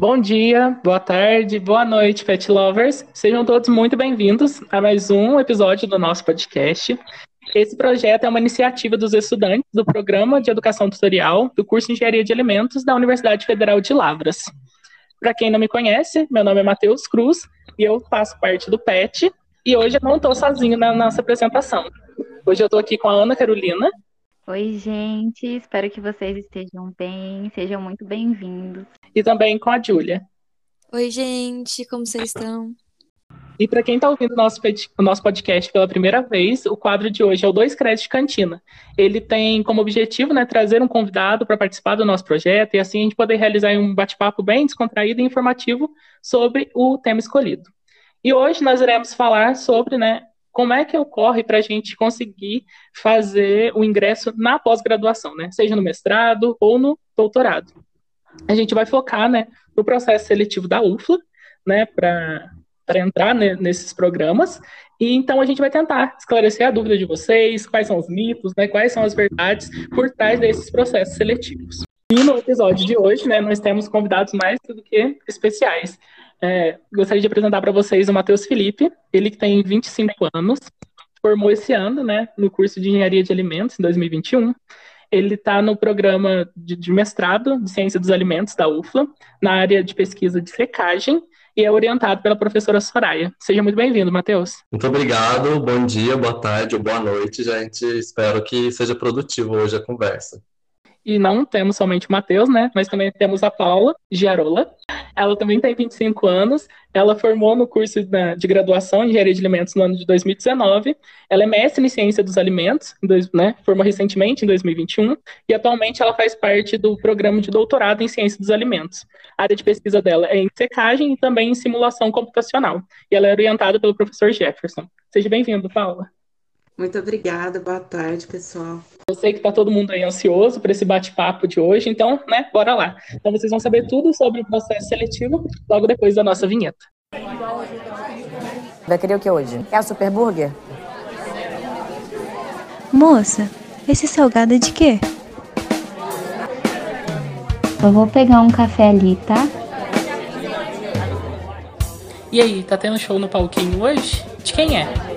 Bom dia, boa tarde, boa noite, pet lovers. Sejam todos muito bem-vindos a mais um episódio do nosso podcast. Esse projeto é uma iniciativa dos estudantes do Programa de Educação Tutorial do curso de Engenharia de Alimentos da Universidade Federal de Lavras. Para quem não me conhece, meu nome é Matheus Cruz e eu faço parte do PET. E hoje eu não estou sozinho na nossa apresentação. Hoje eu estou aqui com a Ana Carolina. Oi, gente. Espero que vocês estejam bem. Sejam muito bem-vindos. E também com a Júlia. Oi, gente. Como vocês estão? E para quem está ouvindo o nosso, o nosso podcast pela primeira vez, o quadro de hoje é o Dois Créditos de Cantina. Ele tem como objetivo né, trazer um convidado para participar do nosso projeto e assim a gente poder realizar um bate-papo bem descontraído e informativo sobre o tema escolhido. E hoje nós iremos falar sobre né, como é que ocorre para a gente conseguir fazer o ingresso na pós-graduação, né, seja no mestrado ou no doutorado. A gente vai focar né, no processo seletivo da UFLA, né, para entrar né, nesses programas. E então a gente vai tentar esclarecer a dúvida de vocês, quais são os mitos, né, quais são as verdades por trás desses processos seletivos. E no episódio de hoje, né, nós temos convidados mais do que especiais. É, gostaria de apresentar para vocês o Matheus Felipe, ele que tem 25 anos, formou esse ano, né, no curso de Engenharia de Alimentos, em 2021. Ele está no programa de, de, mestrado de Ciência dos Alimentos da UFLA, na área de pesquisa de secagem, e é orientado pela professora Soraya. Seja muito bem-vindo, Matheus. Muito obrigado, bom dia, boa tarde ou boa noite, gente. Espero que seja produtivo hoje a conversa. E não temos somente o Matheus, né? Mas também temos a Paula Giarola. Ela também tem 25 anos. Ela formou no curso de graduação em Engenharia de Alimentos no ano de 2019. Ela é mestre em Ciência dos Alimentos, né? formou recentemente, em 2021. E atualmente ela faz parte do programa de doutorado em Ciência dos Alimentos. A área de pesquisa dela é em secagem e também em simulação computacional. E ela é orientada pelo professor Jefferson. Seja bem-vindo, Paula. Muito obrigada, boa tarde, pessoal. Eu sei que está todo mundo aí ansioso por esse bate-papo de hoje, então, né, bora lá. Então vocês vão saber tudo sobre o processo seletivo logo depois da nossa vinheta. Vai querer o que hoje? É o Super Burger? Moça, esse salgado é de quê? Eu vou pegar um café ali, tá? E aí, tá tendo show no palquinho hoje? De quem é?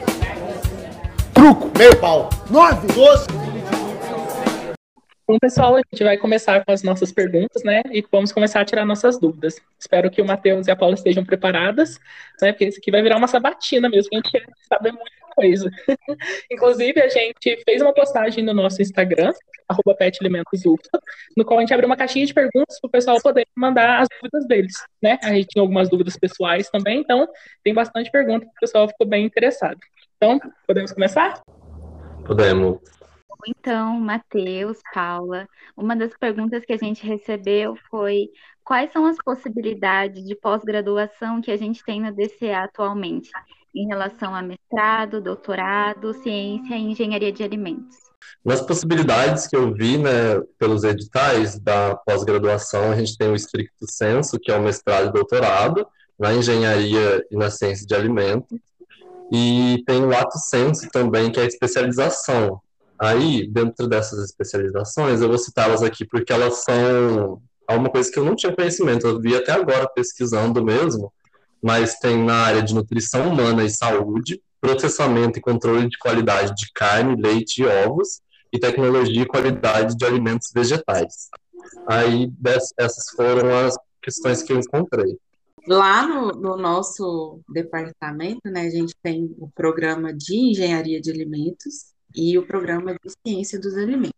Meio pau. Nove, doze. Bom, pessoal, a gente vai começar com as nossas perguntas, né? E vamos começar a tirar nossas dúvidas. Espero que o Matheus e a Paula estejam preparadas, né? Porque isso aqui vai virar uma sabatina mesmo, a gente quer saber muita coisa. Inclusive, a gente fez uma postagem no nosso Instagram, arroba no qual a gente abriu uma caixinha de perguntas para o pessoal poder mandar as dúvidas deles, né? A gente tinha algumas dúvidas pessoais também, então tem bastante pergunta, o pessoal ficou bem interessado. Então, podemos começar? Podemos. Então, Matheus, Paula, uma das perguntas que a gente recebeu foi quais são as possibilidades de pós-graduação que a gente tem na DCA atualmente, em relação a mestrado, doutorado, ciência e engenharia de alimentos? Nas possibilidades que eu vi, né, pelos editais da pós-graduação, a gente tem o estricto senso, que é o mestrado e doutorado, na engenharia e na ciência de alimentos, e tem o lato senso também, que é a especialização. Aí, dentro dessas especializações, eu vou citá-las aqui porque elas são alguma coisa que eu não tinha conhecimento, eu vi até agora pesquisando mesmo, mas tem na área de nutrição humana e saúde, processamento e controle de qualidade de carne, leite e ovos, e tecnologia e qualidade de alimentos vegetais. Aí, essas foram as questões que eu encontrei. Lá no, no, nosso departamento, né, a gente tem o programa de engenharia de alimentos e o programa de ciência dos alimentos.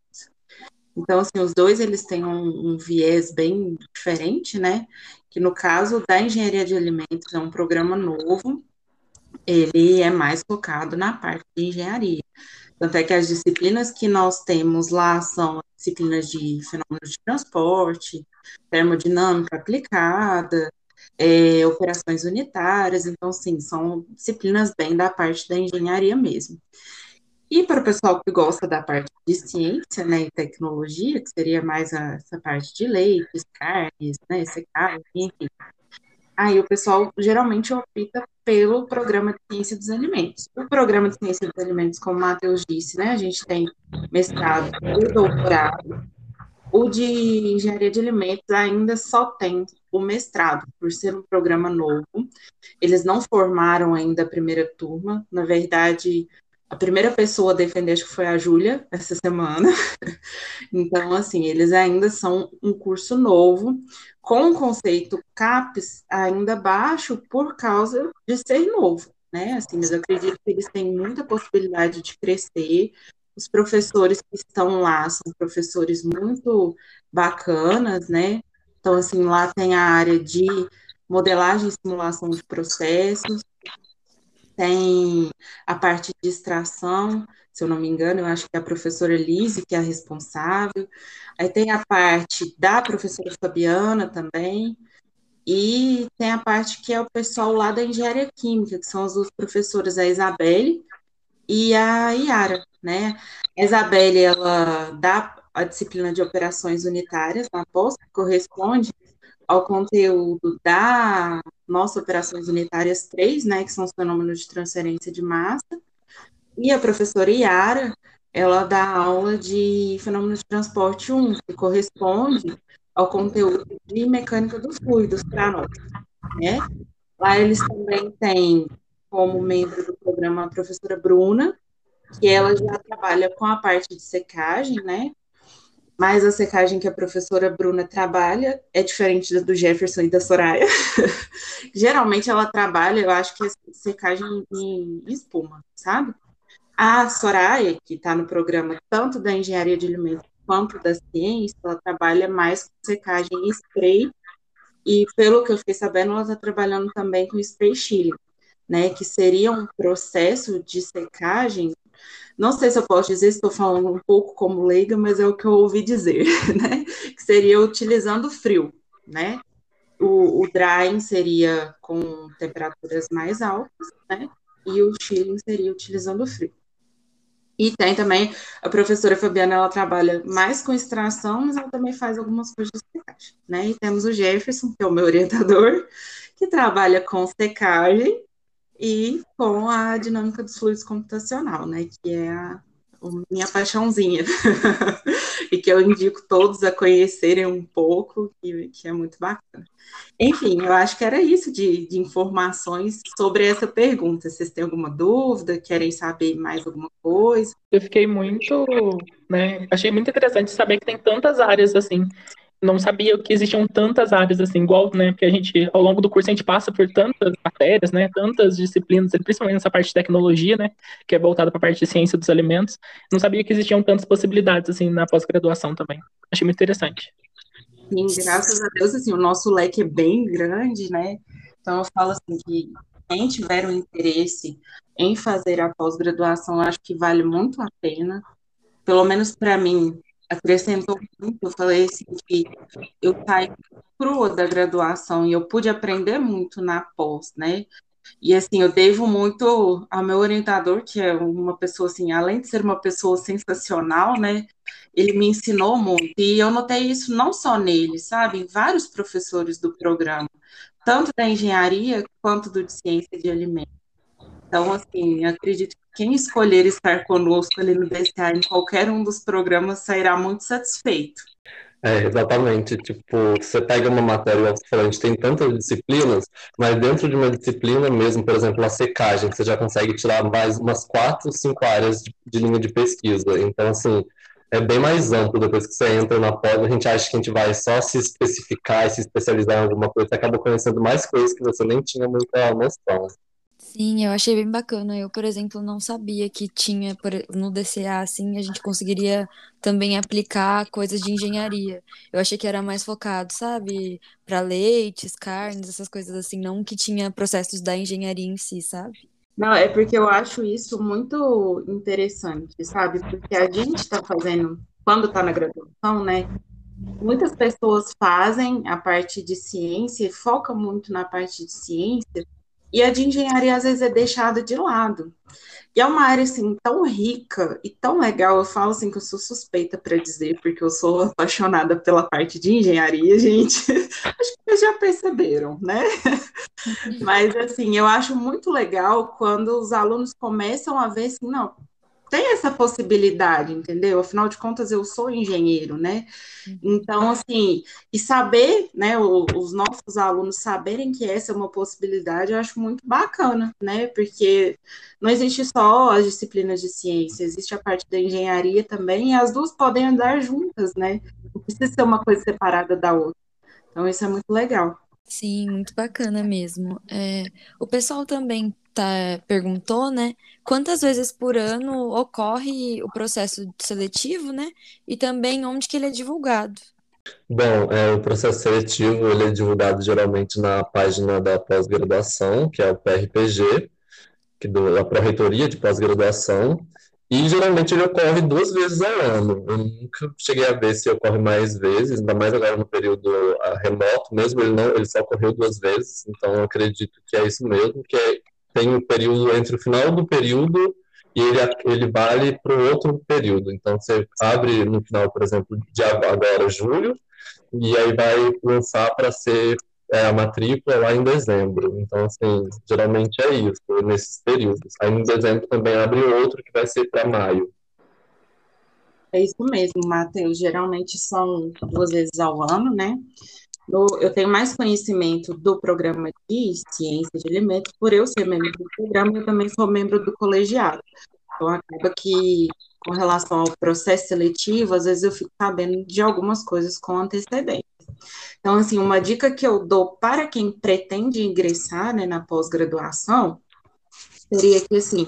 Então, assim, os dois eles têm um, um viés bem diferente, né? Que no caso da engenharia de alimentos é um programa novo, ele é mais focado na parte de engenharia. Tanto é que as disciplinas que nós temos lá são disciplinas de fenômenos de transporte, termodinâmica aplicada, é, operações unitárias, então, sim, são disciplinas bem da parte da engenharia mesmo. E para o pessoal que gosta da parte de ciência né, e tecnologia, que seria mais a, essa parte de leites, carnes, né, secagem, enfim. Aí o pessoal geralmente opta pelo programa de ciência dos alimentos. O programa de ciência dos alimentos, como o Matheus disse, né, a gente tem mestrado e doutorado. O de engenharia de alimentos ainda só tem o mestrado, por ser um programa novo. Eles não formaram ainda a primeira turma, na verdade, a primeira pessoa a defender acho que foi a Júlia essa semana. então, assim, eles ainda são um curso novo, com o conceito CAPES ainda baixo por causa de ser novo, né? Assim, mas eu acredito que eles têm muita possibilidade de crescer. Os professores que estão lá são professores muito bacanas, né? Então, assim, lá tem a área de modelagem e simulação de processos, tem a parte de extração, se eu não me engano, eu acho que é a professora Lise que é a responsável. Aí tem a parte da professora Fabiana também. E tem a parte que é o pessoal lá da engenharia química, que são as duas professoras, a Isabelle e a Yara, né? A Isabelle, ela dá a disciplina de operações unitárias na pós, que corresponde ao conteúdo da nossa Operações Unitárias 3, né, que são os fenômenos de transferência de massa, e a professora Iara, ela dá aula de fenômenos de transporte 1, que corresponde ao conteúdo de mecânica dos fluidos para nós, né? Lá eles também têm como membro do programa a professora Bruna, que ela já trabalha com a parte de secagem, né? Mas a secagem que a professora Bruna trabalha é diferente do Jefferson e da Soraya. Geralmente ela trabalha, eu acho que é secagem em espuma, sabe? A Soraya, que está no programa tanto da engenharia de alimentos quanto da ciência, ela trabalha mais com secagem em spray, e pelo que eu fiquei sabendo, ela está trabalhando também com spray chile, né, que seria um processo de secagem não sei se eu posso dizer, estou falando um pouco como leiga, mas é o que eu ouvi dizer, né? Que seria utilizando frio, né? O, o drying seria com temperaturas mais altas, né? E o chilling seria utilizando frio. E tem também a professora Fabiana, ela trabalha mais com extração, mas ela também faz algumas coisas de secagem, né? E temos o Jefferson, que é o meu orientador, que trabalha com secagem e com a dinâmica dos fluidos computacional, né, que é a, a minha paixãozinha, e que eu indico todos a conhecerem um pouco, que, que, é muito bacana. Enfim, eu acho que era isso de, de informações sobre essa pergunta. Vocês têm alguma dúvida? Querem saber mais alguma coisa? Eu fiquei muito, né, achei muito interessante saber que tem tantas áreas assim não sabia que existiam tantas áreas assim, igual, né, porque a gente, ao longo do curso, a gente passa por tantas matérias, né, tantas disciplinas, principalmente nessa parte de tecnologia, né, que é voltada para a parte de ciência dos alimentos, não sabia que existiam tantas possibilidades, assim, na pós-graduação também. Achei muito interessante. Sim, graças a Deus, assim, o nosso leque é bem grande, né, então eu falo assim que quem tiver um interesse em fazer a pós-graduação, acho que vale muito a pena, pelo menos para mim, acrescentou muito. Eu falei assim que eu saí crua da graduação e eu pude aprender muito na pós, né? E assim, eu devo muito ao meu orientador, que é uma pessoa assim, além de ser uma pessoa sensacional, né? Ele me ensinou muito. E eu notei isso não só nele, sabe? Em vários professores do programa, tanto da engenharia quanto do de ciência de alimentos. Então, assim, acredito quem escolher estar conosco ali no DCA em qualquer um dos programas sairá muito satisfeito. É, exatamente. Tipo, você pega uma matéria, a gente tem tantas disciplinas, mas dentro de uma disciplina mesmo, por exemplo, a secagem, você já consegue tirar mais umas quatro, cinco áreas de, de linha de pesquisa. Então, assim, é bem mais amplo depois que você entra na pós, a gente acha que a gente vai só se especificar e se especializar em alguma coisa, você acaba conhecendo mais coisas que você nem tinha muita noção. Sim, eu achei bem bacana. Eu, por exemplo, não sabia que tinha no DCA, assim, a gente conseguiria também aplicar coisas de engenharia. Eu achei que era mais focado, sabe, para leites, carnes, essas coisas assim, não que tinha processos da engenharia em si, sabe? Não, é porque eu acho isso muito interessante, sabe? Porque a gente está fazendo, quando está na graduação, né? Muitas pessoas fazem a parte de ciência, foca muito na parte de ciência, e a de engenharia às vezes é deixada de lado. E é uma área assim tão rica e tão legal. Eu falo assim que eu sou suspeita para dizer, porque eu sou apaixonada pela parte de engenharia, gente. Acho que vocês já perceberam, né? Mas assim, eu acho muito legal quando os alunos começam a ver assim, não, tem essa possibilidade, entendeu? Afinal de contas, eu sou engenheiro, né? Então, assim, e saber, né, os nossos alunos saberem que essa é uma possibilidade, eu acho muito bacana, né? Porque não existe só as disciplinas de ciência, existe a parte da engenharia também, e as duas podem andar juntas, né? Não precisa ser uma coisa separada da outra. Então, isso é muito legal. Sim, muito bacana mesmo. É, o pessoal também tá, perguntou, né? Quantas vezes por ano ocorre o processo seletivo, né? E também onde que ele é divulgado. Bom, é, o processo seletivo ele é divulgado geralmente na página da pós-graduação, que é o PRPG, que do, a Pró-Reitoria de Pós-Graduação, e geralmente ele ocorre duas vezes ao ano. Eu nunca cheguei a ver se ocorre mais vezes, ainda mais agora no período uh, remoto mesmo, ele não, ele só ocorreu duas vezes, então eu acredito que é isso mesmo, que é, tem um período entre o final do período e ele, ele vale para o outro período. Então você abre no final, por exemplo, de agora, julho, e aí vai lançar para ser é, a matrícula lá em dezembro. Então, assim, geralmente é isso, nesses períodos. Aí em dezembro também abre outro que vai ser para maio. É isso mesmo, Matheus. Geralmente são duas vezes ao ano, né? Eu tenho mais conhecimento do programa de ciência de alimentos por eu ser membro do programa, eu também sou membro do colegiado. Então, acaba que, com relação ao processo seletivo, às vezes eu fico sabendo de algumas coisas com antecedência. Então, assim, uma dica que eu dou para quem pretende ingressar né, na pós-graduação seria que, assim,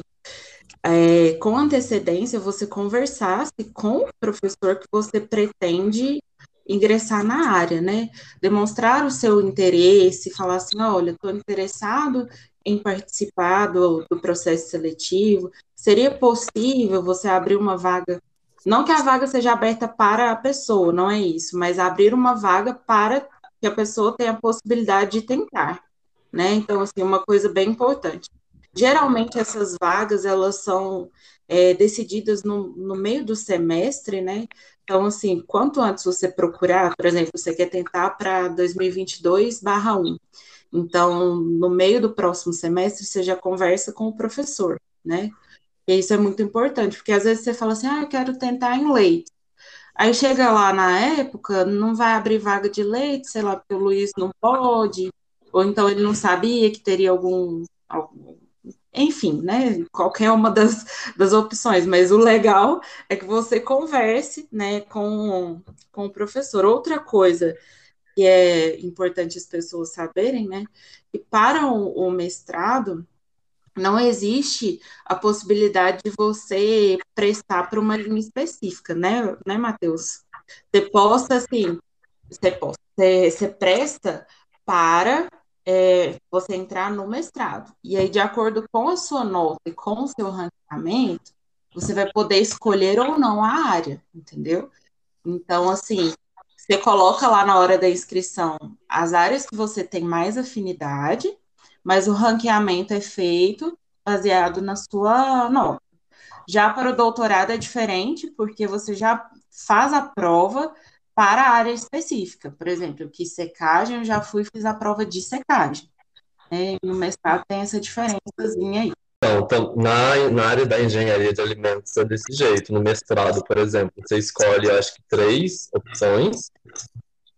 é, com antecedência, você conversasse com o professor que você pretende ingressar na área, né? Demonstrar o seu interesse, falar assim, olha, estou interessado em participar do, do processo seletivo, seria possível você abrir uma vaga não que a vaga seja aberta para a pessoa, não é isso, mas abrir uma vaga para que a pessoa tenha a possibilidade de tentar, né? Então, assim, uma coisa bem importante. Geralmente, essas vagas, elas são é, decididas no, no meio do semestre, né? Então, assim, quanto antes você procurar, por exemplo, você quer tentar para 2022/1. Então, no meio do próximo semestre, você já conversa com o professor, né? E isso é muito importante, porque às vezes você fala assim, ah, eu quero tentar em leite. Aí chega lá na época, não vai abrir vaga de leite, sei lá, porque o Luiz não pode, ou então ele não sabia que teria algum, algum enfim, né, qualquer uma das, das opções, mas o legal é que você converse, né, com, com o professor. Outra coisa que é importante as pessoas saberem, né, que para o, o mestrado, não existe a possibilidade de você prestar para uma linha específica, né, né, Matheus? Você posta assim, você, posta, você, você presta para é, você entrar no mestrado. E aí, de acordo com a sua nota e com o seu ranqueamento, você vai poder escolher ou não a área, entendeu? Então, assim, você coloca lá na hora da inscrição as áreas que você tem mais afinidade, mas o ranqueamento é feito baseado na sua nota. Já para o doutorado é diferente, porque você já faz a prova para a área específica. Por exemplo, eu quis secagem, eu já fui e fiz a prova de secagem. É, no mestrado tem essa diferençazinha aí. Então, na, na área da engenharia de alimentos é desse jeito. No mestrado, por exemplo, você escolhe, acho que, três opções.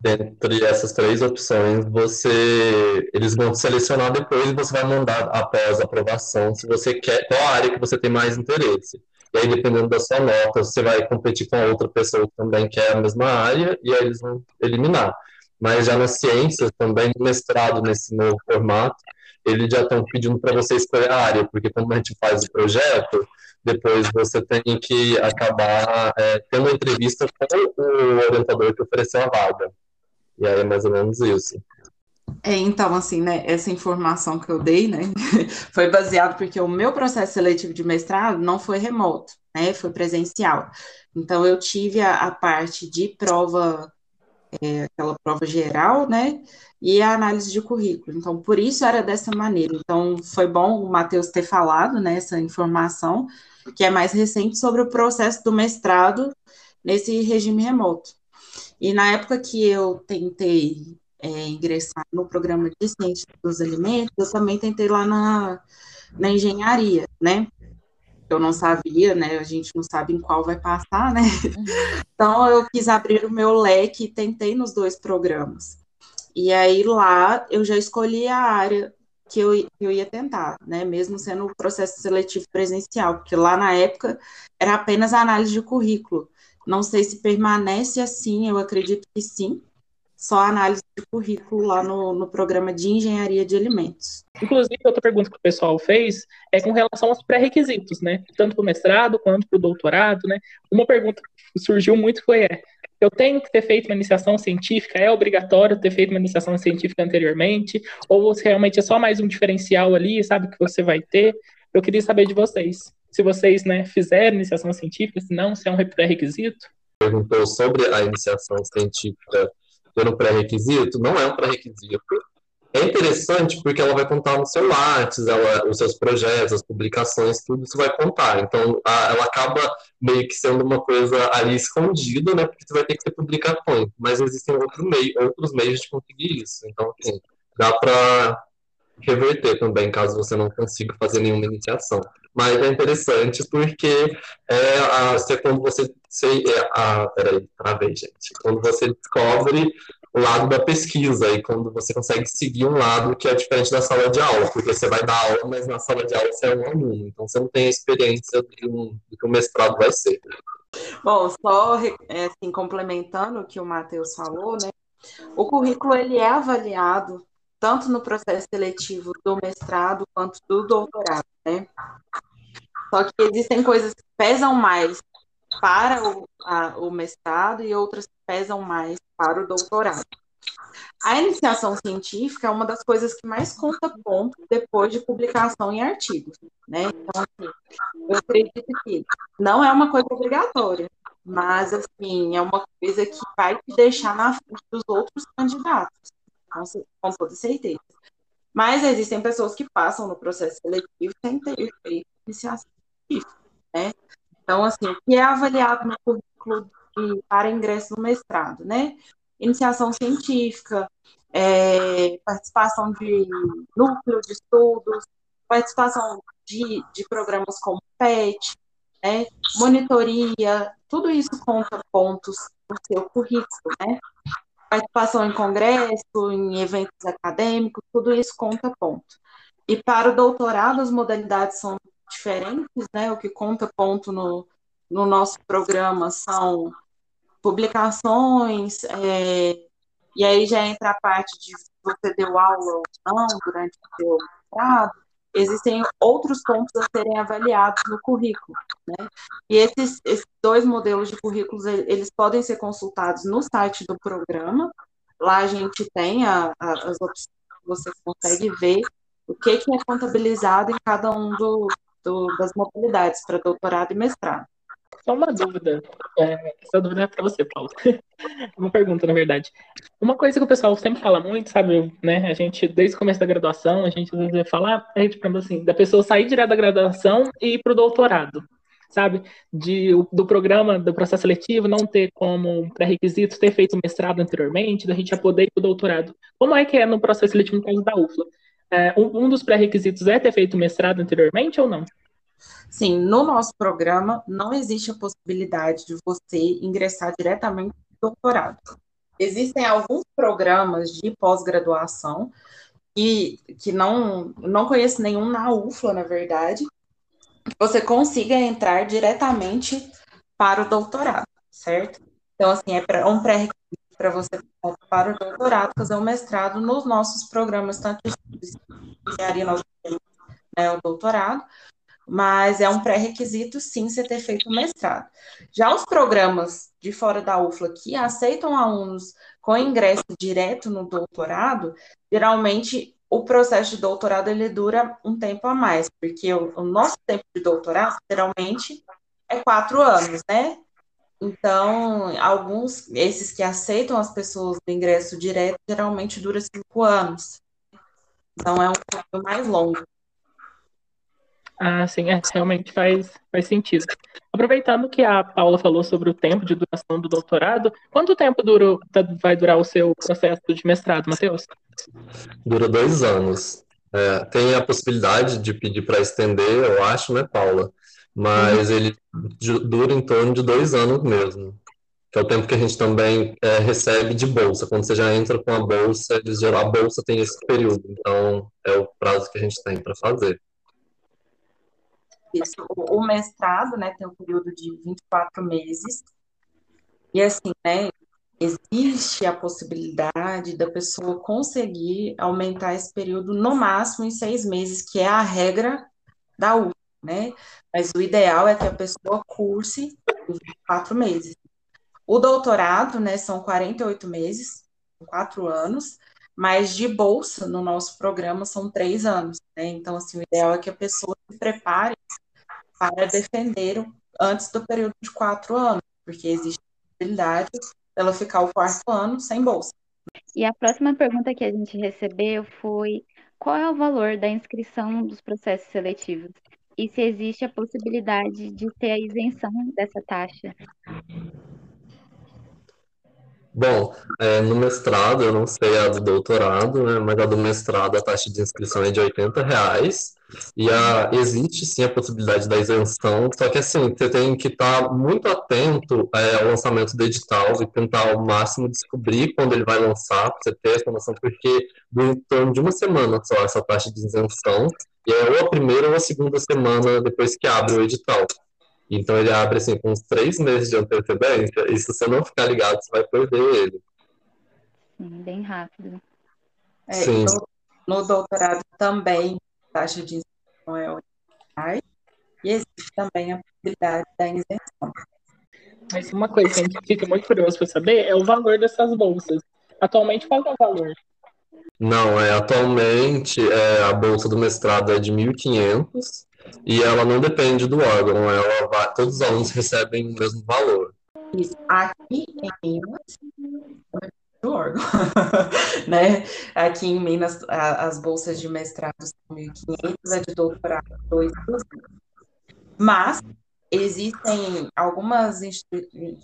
Dentre essas três opções, você eles vão selecionar depois e você vai mandar após a aprovação se você quer qual área que você tem mais interesse. E aí, dependendo da sua nota, você vai competir com outra pessoa que também quer a mesma área, e aí eles vão eliminar. Mas já na ciência, também, mestrado nesse novo formato, eles já estão pedindo para você escolher a área, porque quando a gente faz o projeto, depois você tem que acabar é, tendo uma entrevista com o orientador que ofereceu a vaga. E aí é mais ou menos isso. É, então, assim, né, essa informação que eu dei, né, foi baseado porque o meu processo seletivo de mestrado não foi remoto, né, foi presencial. Então, eu tive a, a parte de prova, é, aquela prova geral, né, e a análise de currículo. Então, por isso era dessa maneira. Então, foi bom o Matheus ter falado, né, essa informação, que é mais recente, sobre o processo do mestrado nesse regime remoto. E na época que eu tentei é, ingressar no programa de ciência dos alimentos, eu também tentei lá na, na engenharia, né? eu não sabia, né? A gente não sabe em qual vai passar, né? Então eu quis abrir o meu leque e tentei nos dois programas. E aí lá eu já escolhi a área que eu, eu ia tentar, né? Mesmo sendo o processo seletivo presencial, porque lá na época era apenas análise de currículo. Não sei se permanece assim, eu acredito que sim, só análise de currículo lá no, no programa de engenharia de alimentos. Inclusive, outra pergunta que o pessoal fez é com relação aos pré-requisitos, né? Tanto para o mestrado quanto para o doutorado, né? Uma pergunta que surgiu muito foi: é, eu tenho que ter feito uma iniciação científica? É obrigatório ter feito uma iniciação científica anteriormente? Ou se realmente é só mais um diferencial ali, sabe, que você vai ter? Eu queria saber de vocês. Se vocês, né, fizeram iniciação científica, se não, se é um pré-requisito? Perguntou sobre a iniciação científica um pré-requisito, não é um pré-requisito. É interessante porque ela vai contar no seu ela, os seus projetos, as publicações, tudo isso vai contar. Então, a, ela acaba meio que sendo uma coisa ali escondida, né? Porque você vai ter que ter publicações. Mas existem outro meio, outros meios de conseguir isso. Então, assim, dá para reverter também, caso você não consiga fazer nenhuma iniciação. Mas é interessante porque é, a, quando você. Se, é, a, peraí, travei, gente. Quando você descobre o lado da pesquisa e quando você consegue seguir um lado que é diferente da sala de aula, porque você vai dar aula, mas na sala de aula você é um aluno, então você não tem a experiência do, do que o mestrado vai ser. Bom, só é, assim, complementando o que o Matheus falou, né? O currículo ele é avaliado tanto no processo seletivo do mestrado quanto do doutorado, né? Só que existem coisas que pesam mais para o, a, o mestrado e outras que pesam mais para o doutorado. A iniciação científica é uma das coisas que mais conta ponto depois de publicação em artigos, né? Então, assim, eu acredito que não é uma coisa obrigatória, mas, assim, é uma coisa que vai te deixar na frente dos outros candidatos, com, com toda certeza. Mas existem pessoas que passam no processo seletivo sem ter feito iniciação científica, né? Então, assim, o que é avaliado no currículo de, para ingresso no mestrado, né? Iniciação científica, é, participação de núcleo de estudos, participação de, de programas como PET, né? monitoria, tudo isso conta pontos no seu currículo, né? Participação em congresso, em eventos acadêmicos, tudo isso conta ponto. E para o doutorado, as modalidades são diferentes, né? O que conta ponto no, no nosso programa são publicações, é, e aí já entra a parte de você deu aula ou não durante o seu mestrado, existem outros pontos a serem avaliados no currículo, né? E esses, esses dois modelos de currículos, eles podem ser consultados no site do programa, lá a gente tem a, a, as opções, você consegue ver o que, que é contabilizado em cada um do, do, das modalidades para doutorado e mestrado. Só uma dúvida. É, essa dúvida é para você, Paulo. uma pergunta, na verdade. Uma coisa que o pessoal sempre fala muito, sabe, né? A gente, desde o começo da graduação, a gente às vezes fala, é, tipo, assim, da pessoa sair direto da graduação e ir para o doutorado sabe? De, do programa, do processo seletivo, não ter como pré-requisito ter feito mestrado anteriormente, da gente já poder ir para o doutorado. Como é que é no processo seletivo no caso da UFLA? É, um, um, dos pré-requisitos é ter feito mestrado anteriormente ou não? Sim, no nosso programa não existe a possibilidade de você ingressar diretamente no doutorado. Existem alguns programas de pós-graduação que, que não, não conheço nenhum na UFLA, na verdade, você consiga entrar diretamente para o doutorado, certo? Então, assim, é um pré-requisito para você para o doutorado, fazer um mestrado nos nossos programas, tanto de engenharia, nós temos né, o doutorado, mas é um pré-requisito, sim, você ter feito o mestrado. Já os programas de fora da UFLA que aceitam alunos com ingresso direto no doutorado, geralmente o processo de doutorado ele dura um tempo a mais, porque o, o nosso tempo de doutorado geralmente é quatro anos, né? Então, alguns, esses que aceitam as pessoas do ingresso direto, geralmente dura cinco anos. Então, é um pouco mais longo. Ah, sim, é, realmente faz, faz sentido. Aproveitando que a Paula falou sobre o tempo de duração do doutorado, quanto tempo dura, vai durar o seu processo de mestrado, Matheus? Dura dois anos. É, tem a possibilidade de pedir para estender, eu acho, né, Paula? mas ele dura em torno de dois anos mesmo, que é o tempo que a gente também é, recebe de bolsa. Quando você já entra com a bolsa, eles a bolsa tem esse período, então é o prazo que a gente tem para fazer. Isso. O mestrado, né, tem um período de 24 meses, e assim, né, existe a possibilidade da pessoa conseguir aumentar esse período no máximo em seis meses, que é a regra da UF, né? Mas o ideal é que a pessoa curse quatro meses. O doutorado, né, são 48 meses, quatro anos, mas de bolsa no nosso programa são três anos, né? Então, assim, o ideal é que a pessoa se prepare para defender antes do período de quatro anos, porque existe a possibilidade ela ficar o quarto ano sem bolsa. E a próxima pergunta que a gente recebeu foi: qual é o valor da inscrição dos processos seletivos? E se existe a possibilidade de ter a isenção dessa taxa? Bom, é, no mestrado, eu não sei a do doutorado, né, mas a do mestrado a taxa de inscrição é de 80 reais, e a, existe sim a possibilidade da isenção, só que assim, você tem que estar muito atento é, ao lançamento do edital e tentar ao máximo descobrir quando ele vai lançar, para você ter essa noção, porque em torno de uma semana só essa taxa de isenção, e é ou a primeira ou a segunda semana depois que abre o edital. Então ele abre assim com uns três meses de antecedência, e se você não ficar ligado, você vai perder ele. Bem rápido. É, Sim. No, doutorado também taxa de isenção é 8 reais, e existe também a possibilidade da isenção. Mas uma coisa que a gente fica muito curioso para saber é o valor dessas bolsas. Atualmente, qual é o valor? Não, é, atualmente é, a bolsa do mestrado é de 1.500 e ela não depende do órgão, ela vai, todos os alunos recebem o mesmo valor. Isso. Aqui em Minas, do órgão, né? Aqui em Minas, a, as bolsas de mestrado são 1.500, a de doutorado 2.200. Mas existem algumas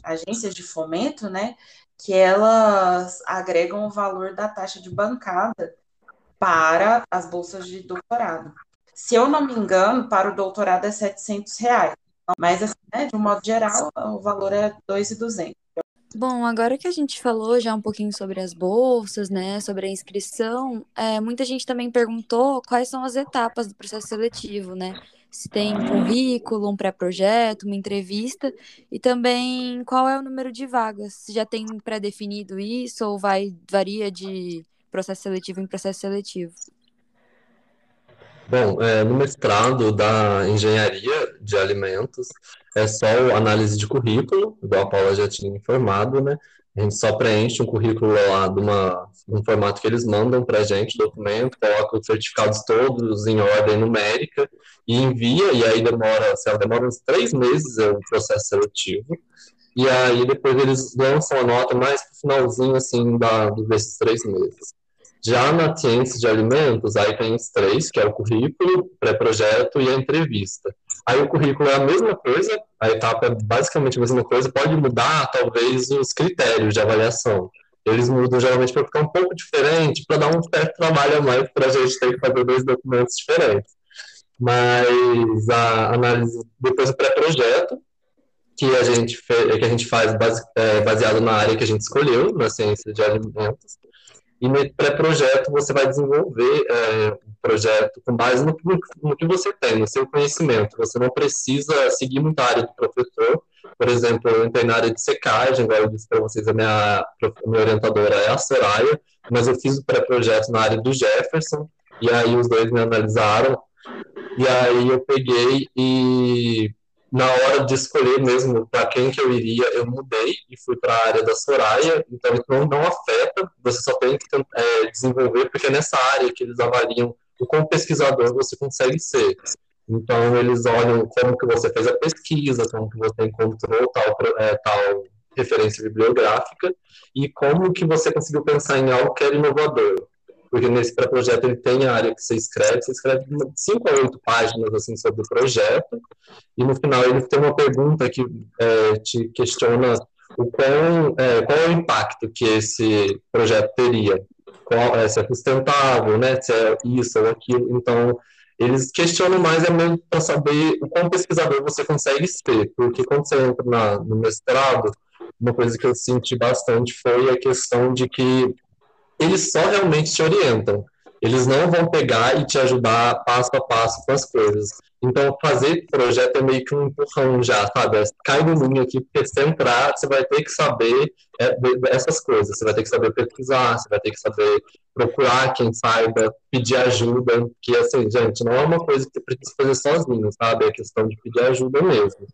agências de fomento, né, que elas agregam o valor da taxa de bancada para as bolsas de doutorado. Se eu não me engano, para o doutorado é 700 reais. Mas, assim, né, de um modo geral, o valor é 2.200. Bom, agora que a gente falou já um pouquinho sobre as bolsas, né, sobre a inscrição, é, muita gente também perguntou quais são as etapas do processo seletivo, né? Se tem um currículo, um pré-projeto, uma entrevista, e também qual é o número de vagas. Se já tem pré-definido isso ou vai varia de processo seletivo em processo seletivo. Bom, é, no mestrado da engenharia de alimentos, é só análise de currículo, igual a Paula já tinha informado, né? A gente só preenche um currículo lá de, uma, um formato que eles mandam para a gente, documento, coloca os certificados todos em ordem numérica e envia, e aí demora, sei demora uns três meses é o processo seletivo. E aí depois eles lançam a nota mais pro finalzinho, assim, da, desses três meses. Já na ciência de alimentos, aí tem os três, que é o currículo, pré-projeto e a entrevista. Aí o currículo é a mesma coisa, a etapa é basicamente a mesma coisa, pode mudar talvez os critérios de avaliação. Eles mudam geralmente para ficar um pouco diferente, para dar um certo trabalho a mais para a gente ter que fazer dois documentos diferentes. Mas a análise depois do pré-projeto, que a gente que a gente faz base, é, baseado na área que a gente escolheu, na ciência de alimentos, e no pré-projeto você vai desenvolver é, um projeto com base no, no, que você tem, no seu conhecimento. Você não precisa seguir muita área do professor. Por exemplo, eu entrei na área de secagem, agora eu disse para vocês, a minha, a minha orientadora é a Soraya, mas eu fiz o pré-projeto na área do Jefferson, e aí os dois me analisaram, e aí eu peguei e na hora de escolher mesmo para quem que eu iria, eu mudei e fui para a área da Soraya, então isso não, afeta, você só tem que é, desenvolver, porque é nessa área que eles avaliam o quão pesquisador você consegue ser. Então, eles olham como que você fez a pesquisa, como que você encontrou tal, é, tal referência bibliográfica e como que você conseguiu pensar em algo que era inovador porque nesse pré-projeto ele tem a área que você escreve, você escreve cinco a oito páginas assim sobre o projeto, e no final ele tem uma pergunta que é, te questiona o qual, é, qual é o impacto que esse projeto teria, qual, é, se é sustentável, né, se é isso ou aquilo, então eles questionam mais é mesmo para saber o quão pesquisador você consegue ser, porque quando você entra na, no mestrado, uma coisa que eu senti bastante foi a questão de que eles só realmente te orientam. Eles não vão pegar e te ajudar passo a passo com as coisas. Então, fazer projeto é meio que um empurrão já, sabe? É, cai no ninho aqui, porque se entrar, você vai ter que saber é, essas coisas. Você vai ter que saber pesquisar, você vai ter que saber procurar quem saiba, pedir ajuda, que, assim, gente, não é uma coisa que você precisa fazer sozinho, sabe? É questão de pedir ajuda mesmo.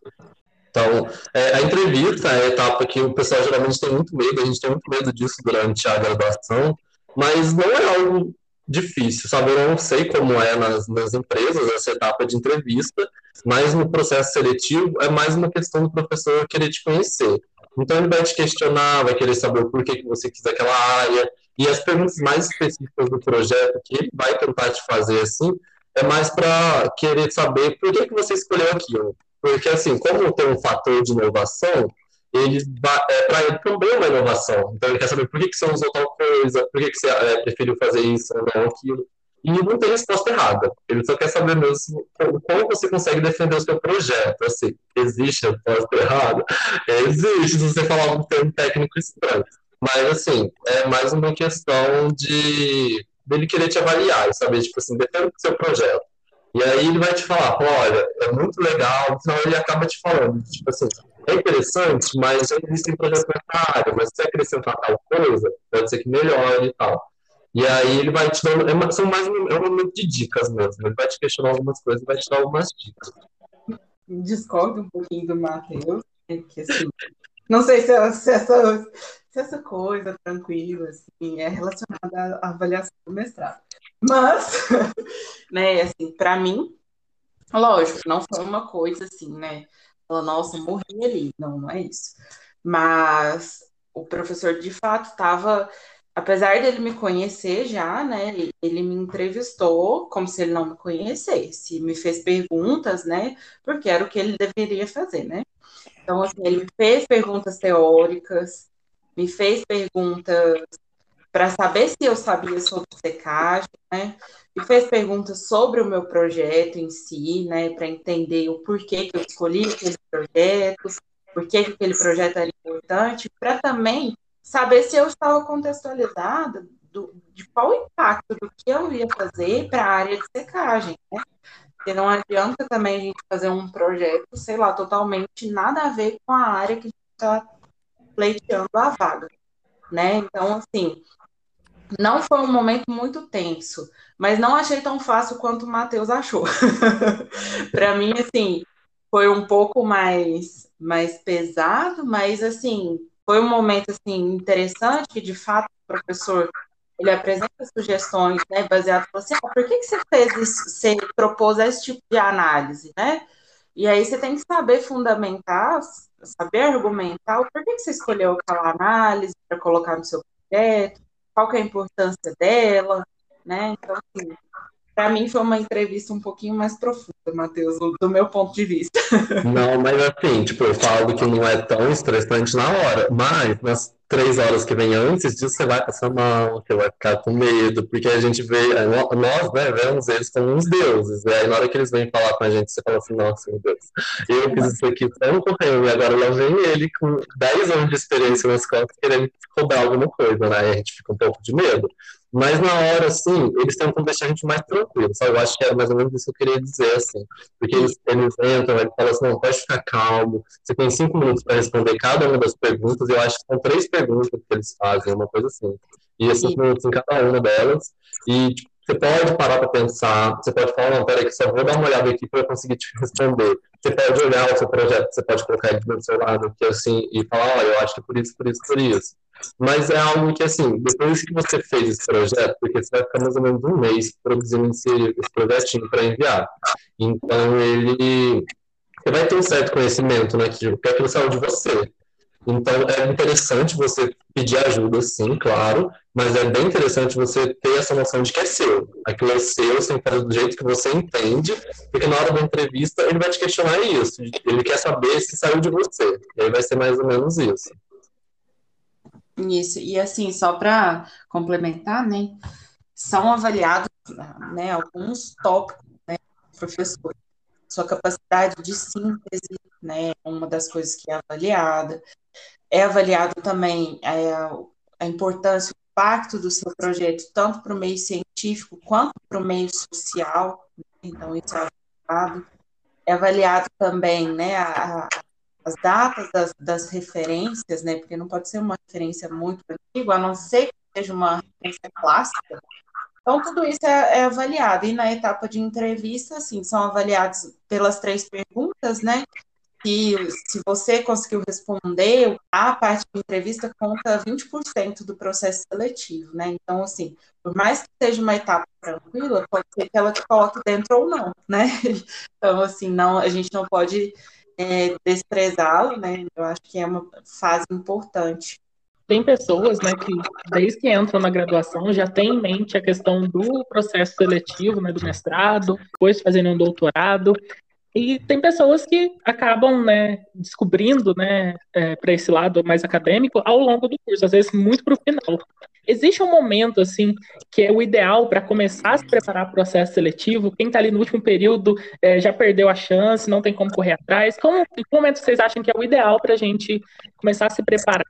Então, é, a entrevista é a etapa que o pessoal geralmente tem muito medo, a gente tem muito medo disso durante a graduação, mas não é algo difícil, sabe? Eu não sei como é nas, nas empresas essa etapa de entrevista, mas no processo seletivo é mais uma questão do professor querer te conhecer. Então ele vai te questionar, vai querer saber porquê que você quis aquela área, e as perguntas mais específicas do projeto que ele vai tentar te fazer assim, é mais para querer saber por que, que você escolheu aquilo. Porque, assim, como tem um fator de inovação, ele, é, para ele também é uma inovação. Então, ele quer saber por que, que você usou tal coisa, por que, que você é, preferiu fazer isso ou não aquilo. E não tem resposta errada. Ele só quer saber mesmo como, como você consegue defender o seu projeto. Assim, existe resposta errada? existe, se você falar um termo técnico estranho. Mas, assim, é mais uma questão de dele querer te avaliar e saber, tipo assim, defenda o seu projeto. E aí ele vai te falar, olha, é muito legal, então ele acaba te falando, tipo assim, é interessante, mas existem projetos nessa área, mas se acrescentar tal coisa, pode ser que melhore e tal. E aí ele vai te dando, é, são mais um, é um momento de dicas mesmo, ele vai te questionar algumas coisas vai te dar algumas dicas. Discordo um pouquinho do Matheus, é que assim, não sei se, se, essa, se essa coisa tranquila assim, é relacionada à avaliação do mestrado. Mas, né, assim, para mim, lógico, não foi uma coisa assim, né? Fala, nossa, morri ali. Não, não é isso. Mas o professor, de fato, estava. Apesar dele me conhecer já, né? Ele me entrevistou como se ele não me conhecesse, me fez perguntas, né? Porque era o que ele deveria fazer, né? Então, assim, ele fez perguntas teóricas, me fez perguntas para saber se eu sabia sobre secagem, né? E fez perguntas sobre o meu projeto em si, né? Para entender o porquê que eu escolhi aquele projeto, por que aquele projeto era importante, para também saber se eu estava contextualizada do, de qual impacto do que eu ia fazer para a área de secagem, né? Porque não adianta também a gente fazer um projeto, sei lá, totalmente nada a ver com a área que a gente está pleiteando a vaga, né? Então, assim, não foi um momento muito tenso, mas não achei tão fácil quanto o Matheus achou. Para mim, assim, foi um pouco mais, mais pesado, mas, assim, foi um momento, assim, interessante, que, de fato, o professor, ele apresenta sugestões, né, baseado, assim, ah, por que, que você fez isso, você propôs esse tipo de análise, né? E aí você tem que saber fundamentar, saber argumentar porquê que você escolheu aquela análise para colocar no seu projeto, qual que é a importância dela, né? Então, assim, para mim foi uma entrevista um pouquinho mais profunda, Matheus, do, meu ponto de vista. Não, mas assim, tipo, eu falo que não é tão estressante na hora, mas nas três horas que vem antes disso, você vai passar mal, você vai ficar com medo, porque a gente vê, é, nós, né, vemos eles como uns deuses, e aí na hora que eles vêm falar com a gente, você fala assim, nossa, meu Deus, eu fiz isso aqui tão correndo, e agora lá vem ele com 10 anos de experiência nas costas, querendo cobrar alguma coisa, né, e a gente fica um pouco de medo. Mas na hora, assim, eles tentam deixar a gente mais tranquilo? Eu acho que era mais ou menos isso que eu queria dizer, assim. Porque eles, eles entram, eles falam assim, não, pode ficar calmo, você tem cinco minutos para responder cada uma das perguntas, eu acho que são três perguntas que eles fazem, uma coisa assim. E esses minutos em cada uma delas, e tipo, você pode parar para pensar, você pode falar, não, peraí, que só vou dar uma olhada aqui para conseguir te responder. Você pode olhar o seu projeto, você pode colocar ele do seu lado aqui, assim, e falar, olha, eu acho que por isso, por isso, por isso. Mas é algo que, assim, depois que você fez esse projeto, porque você vai ficar mais ou menos um mês produzindo esse, esse projetinho para enviar. Então, ele. Você vai ter um certo conhecimento, né? Que, que aquilo saiu de você. Então, é interessante você pedir ajuda, sim, claro, mas é bem interessante você ter essa noção de que é seu. Aquilo é seu, você fazer do jeito que você entende, porque na hora da entrevista ele vai te questionar isso. Ele quer saber se saiu de você. E aí vai ser mais ou menos isso. Isso, e assim, só para complementar, né, são avaliados né, alguns tópicos né, professores. Sua capacidade de síntese, né, uma das coisas que é avaliada. É avaliado também é, a importância, o impacto do seu projeto, tanto para o meio científico quanto para o meio social. Né? Então, isso é avaliado. É avaliado também né, a, as datas das, das, referências, né, porque não pode ser uma referência muito antiga, a não ser que seja uma referência clássica. Então, tudo isso é, é avaliado. E na etapa de entrevista, assim, são avaliados pelas três perguntas, né? que se você conseguiu responder, a parte de entrevista conta 20% do processo seletivo, né? Então, assim, por mais que seja uma etapa tranquila, pode ser que ela te coloque dentro ou não, né? Então, assim, não, a gente não pode é, desprezá-lo, né? Eu acho que é uma fase importante. Tem pessoas, né, que desde que entram na graduação já tem em mente a questão do processo seletivo, né, do mestrado, depois fazendo um doutorado, e tem pessoas que acabam, né, descobrindo, né, é, para esse lado mais acadêmico ao longo do curso, às vezes muito para o final. Existe um momento, assim, que é o ideal para começar a se preparar para o processo seletivo? Quem está ali no último período é, já perdeu a chance, não tem como correr atrás. Como, que momento vocês acham que é o ideal para a gente começar a se preparar?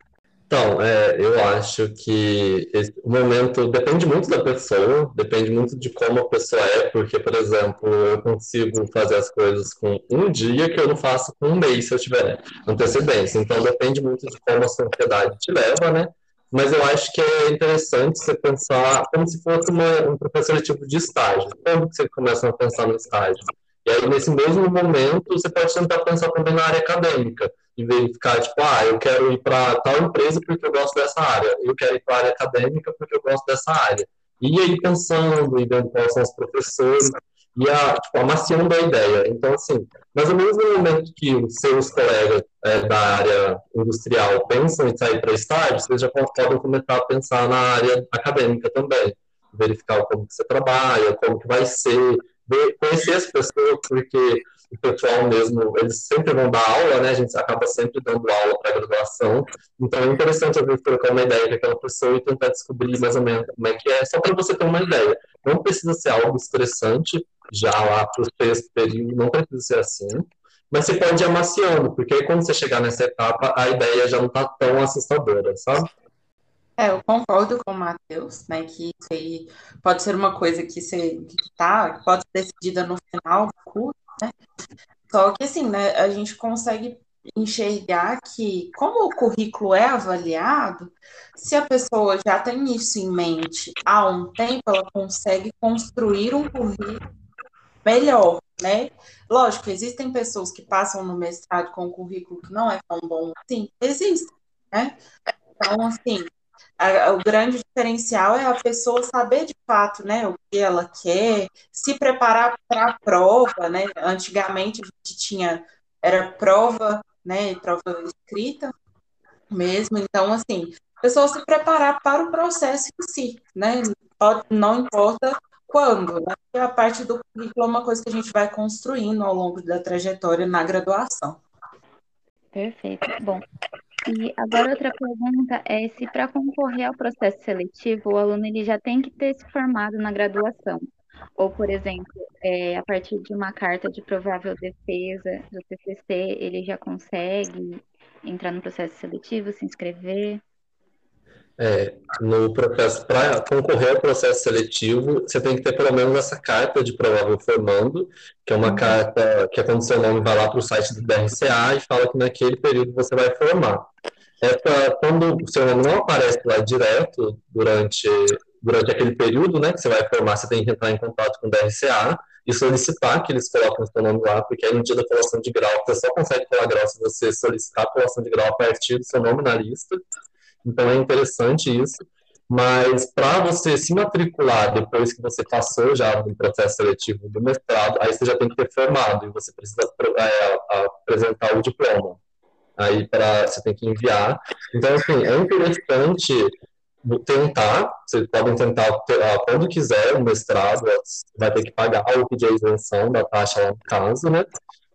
Então, é, eu acho que esse, o momento depende muito da pessoa, depende muito de como a pessoa é, porque, por exemplo, eu consigo fazer as coisas com um dia que eu não faço com um mês se eu tiver antecedência. Então, depende muito de como a sua ansiedade te leva, né? Mas eu acho que é interessante você pensar como se fosse uma, um professor seletivo de estágio. Quando que você começa a pensar no estágio? E aí, nesse mesmo momento, você pode tentar pensar também na área acadêmica e verificar, tipo, ah, eu quero ir para tal empresa porque eu gosto dessa área, eu quero ir para a área acadêmica porque eu gosto dessa área. E aí pensando e vendo quais são os professores e a, tipo, amaciando a ideia. Então, assim, mais ou menos no momento que os seus colegas é, da área industrial pensam em sair para estágio, vocês já podem começar a pensar na área acadêmica também. Verificar como que você trabalha, como que vai ser, ver, conhecer as pessoas, porque o pessoal mesmo, eles sempre vão dar aula, né? A gente acaba sempre dando aula para graduação. Então é interessante às vezes trocar uma ideia com aquela pessoa e tentar descobrir mais ou menos como é que é, só para você ter uma ideia. Não precisa ser algo estressante já lá para o sexto período, não precisa ser assim. Mas você pode ir amaciando, porque aí quando você chegar nessa etapa, a ideia já não está tão assustadora, sabe? É, eu concordo com o Matheus, né, que isso aí pode ser uma coisa que você que tá, pode ser decidida no final do curso, né? Só que assim, né, a gente consegue enxergar que, como o currículo é avaliado, se a pessoa já tem isso em mente há um tempo, ela consegue construir um currículo melhor, né? Lógico, existem pessoas que passam no mestrado com um currículo que não é tão bom assim, existe, né? Então, assim, a, o grande diferencial é a pessoa saber de fato, né, o que ela quer, se preparar para a prova, né? Antigamente a gente tinha era prova, né, prova escrita mesmo. Então, assim, a pessoa se preparar para o processo em si, né? Pode, não importa quando, né? a parte do currículo é uma coisa que a gente vai construindo ao longo da trajetória na graduação. Perfeito. Bom, e agora outra pergunta é se para concorrer ao processo seletivo, o aluno ele já tem que ter se formado na graduação. Ou, por exemplo, é, a partir de uma carta de provável defesa do TCC, ele já consegue entrar no processo seletivo, se inscrever? É, no processo, para concorrer ao processo seletivo, você tem que ter pelo menos essa carta de provável formando, que é uma uhum. carta que é quando seu nome vai lá para o site do DRCA e fala que naquele período você vai formar. Essa, quando o seu nome não aparece lá direto durante, durante aquele período né, que você vai formar, você tem que entrar em contato com o DRCA e solicitar que eles coloquem o seu nome lá, porque aí no dia da colação de grau, você só consegue colar grau se você solicitar a colação de grau a partir do seu nome na lista. Então é interessante isso. Mas para você se matricular depois que você passou já no processo seletivo do mestrado, aí você já tem que ter formado e você precisa é, apresentar o diploma. Aí para você tem que enviar. Então assim é interessante tentar. Vocês podem tentar quando quiser o mestrado, vai ter que pagar ou pedir a isenção da taxa lá no caso, né?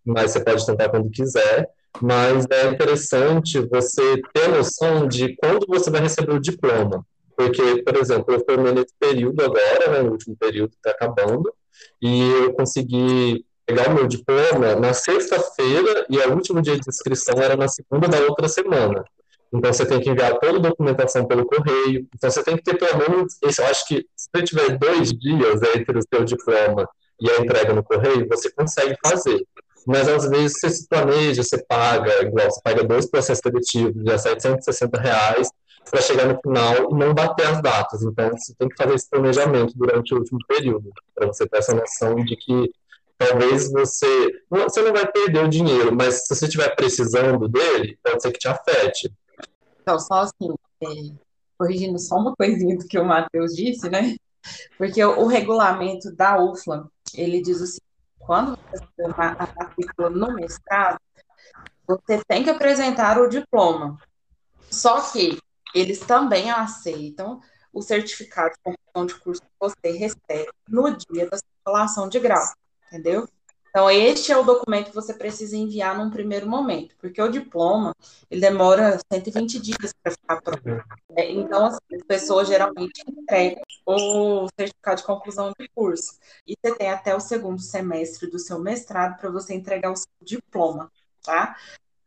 Mas você pode tentar quando quiser mas é interessante você ter noção de quando você vai receber o diploma. Porque, por exemplo, eu formei nesse período agora, né, no último período está acabando, e eu consegui pegar o meu diploma na sexta-feira e o último dia de inscrição era na segunda da outra semana. Então você tem que enviar toda a documentação pelo correio. Então você tem que ter pelo menos, eu acho que se você tiver dois dias entre o seu diploma e a entrega no correio, você consegue fazer. Mas às vezes você se planeja, você paga, igual você paga dois processos seletivos de 760 reais para chegar no final e não bater as datas. Então você tem que fazer esse planejamento durante o último período, para você ter essa noção de que talvez você. Você não vai perder o dinheiro, mas se você estiver precisando dele, pode ser que te afete. Então, só assim, é, corrigindo só uma coisinha do que o Matheus disse, né? Porque o, o regulamento da UFLA, ele diz seguinte, quando você tem a matrícula no mestrado, você tem que apresentar o diploma. Só que eles também aceitam o certificado de conclusão de curso que você recebe no dia da circulação de grau, entendeu? Então, este é o documento que você precisa enviar num primeiro momento, porque o diploma, ele demora 120 dias para ficar pronto. É, então, assim, as pessoas geralmente entregam o certificado de conclusão de curso. E você tem até o segundo semestre do seu mestrado para você entregar o seu diploma, tá?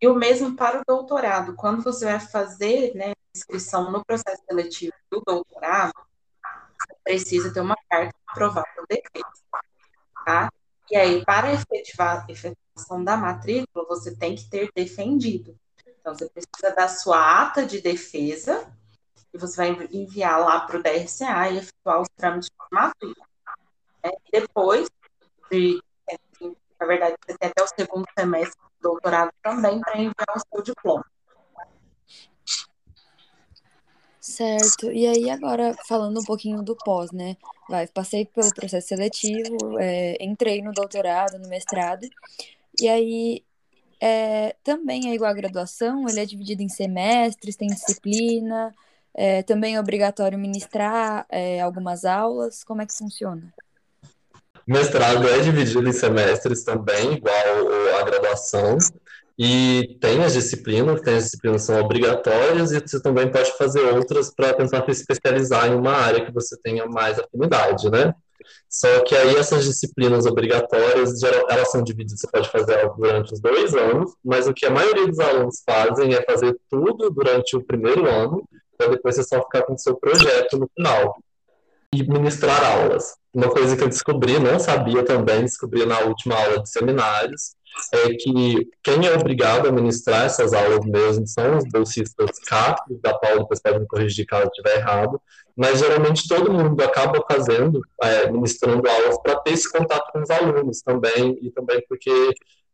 E o mesmo para o doutorado. Quando você vai fazer né, inscrição no processo seletivo do doutorado, precisa ter uma carta provável defesa, tá? E aí, para efetivar a efetivação da matrícula, você tem que ter defendido. Então, você precisa da sua ata de defesa e você vai enviar lá para o DRCA e efetuar os trâmites de matrícula. Né? Depois, de, na verdade, você tem até o segundo semestre do doutorado também para enviar o seu diploma. Certo. E aí, agora, falando um pouquinho do pós, né? Vai, passei pelo processo seletivo, é, entrei no doutorado, no mestrado, e aí é, também é igual à graduação, ele é dividido em semestres, tem disciplina, é, também é obrigatório ministrar é, algumas aulas, como é que funciona? Mestrado é dividido em semestres também, igual a graduação. E tem as disciplinas, tem as disciplinas que são obrigatórias, e você também pode fazer outras para tentar se especializar em uma área que você tenha mais afinidade, né? Só que aí essas disciplinas obrigatórias, elas são divididas, você pode fazer elas durante os dois anos, mas o que a maioria dos alunos fazem é fazer tudo durante o primeiro ano, para depois você só ficar com o seu projeto no final. E ministrar aulas. Uma coisa que eu descobri, não sabia também, descobri na última aula de seminários, é que quem é obrigado a ministrar essas aulas mesmo são os bolsistas CAP, da Paula depois pode me corrigir caso estiver errado, mas geralmente todo mundo acaba fazendo, é, ministrando aulas para ter esse contato com os alunos também, e também porque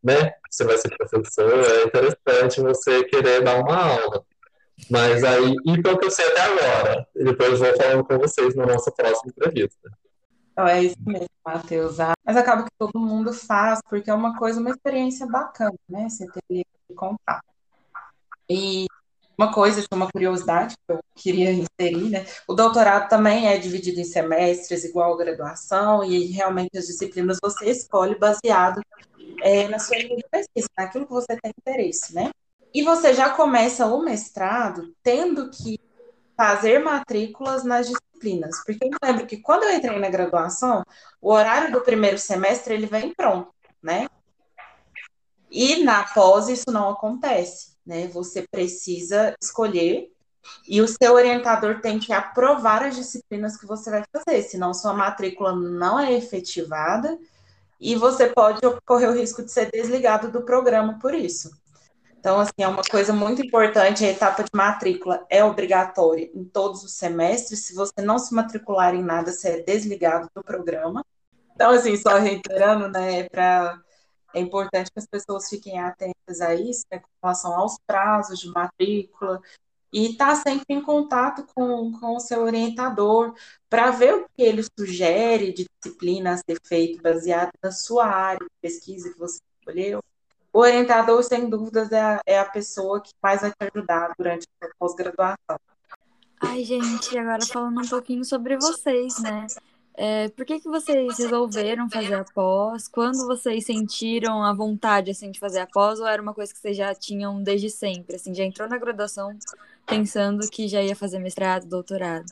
né, você vai ser professor, é interessante você querer dar uma aula. Mas aí, e pelo que eu sei até agora, depois vou falando com vocês na nossa próxima entrevista. Então, é isso mesmo, Matheus. Ah, mas acaba que todo mundo faz, porque é uma coisa, uma experiência bacana, né? Você ter que contar. E uma coisa, uma curiosidade que eu queria inserir, né? O doutorado também é dividido em semestres, igual a graduação, e realmente as disciplinas você escolhe baseado é, na sua linha de pesquisa, naquilo que você tem interesse, né? E você já começa o mestrado tendo que fazer matrículas nas disciplinas. Porque eu lembro que quando eu entrei na graduação, o horário do primeiro semestre ele vem pronto, né? E na pós isso não acontece, né? Você precisa escolher e o seu orientador tem que aprovar as disciplinas que você vai fazer, senão sua matrícula não é efetivada e você pode correr o risco de ser desligado do programa por isso. Então, assim, é uma coisa muito importante, a etapa de matrícula é obrigatória em todos os semestres. Se você não se matricular em nada, você é desligado do programa. Então, assim, só reiterando, né, pra, é importante que as pessoas fiquem atentas a isso, né, com relação aos prazos de matrícula, e estar tá sempre em contato com, com o seu orientador, para ver o que ele sugere de disciplina a ser feito, baseado na sua área de pesquisa que você escolheu o orientador, sem dúvidas, é a, é a pessoa que mais vai te ajudar durante a pós-graduação. Ai, gente, agora falando um pouquinho sobre vocês, né? É, por que, que vocês resolveram fazer a pós? Quando vocês sentiram a vontade, assim, de fazer a pós? Ou era uma coisa que vocês já tinham desde sempre? Assim, já entrou na graduação pensando que já ia fazer mestrado, doutorado?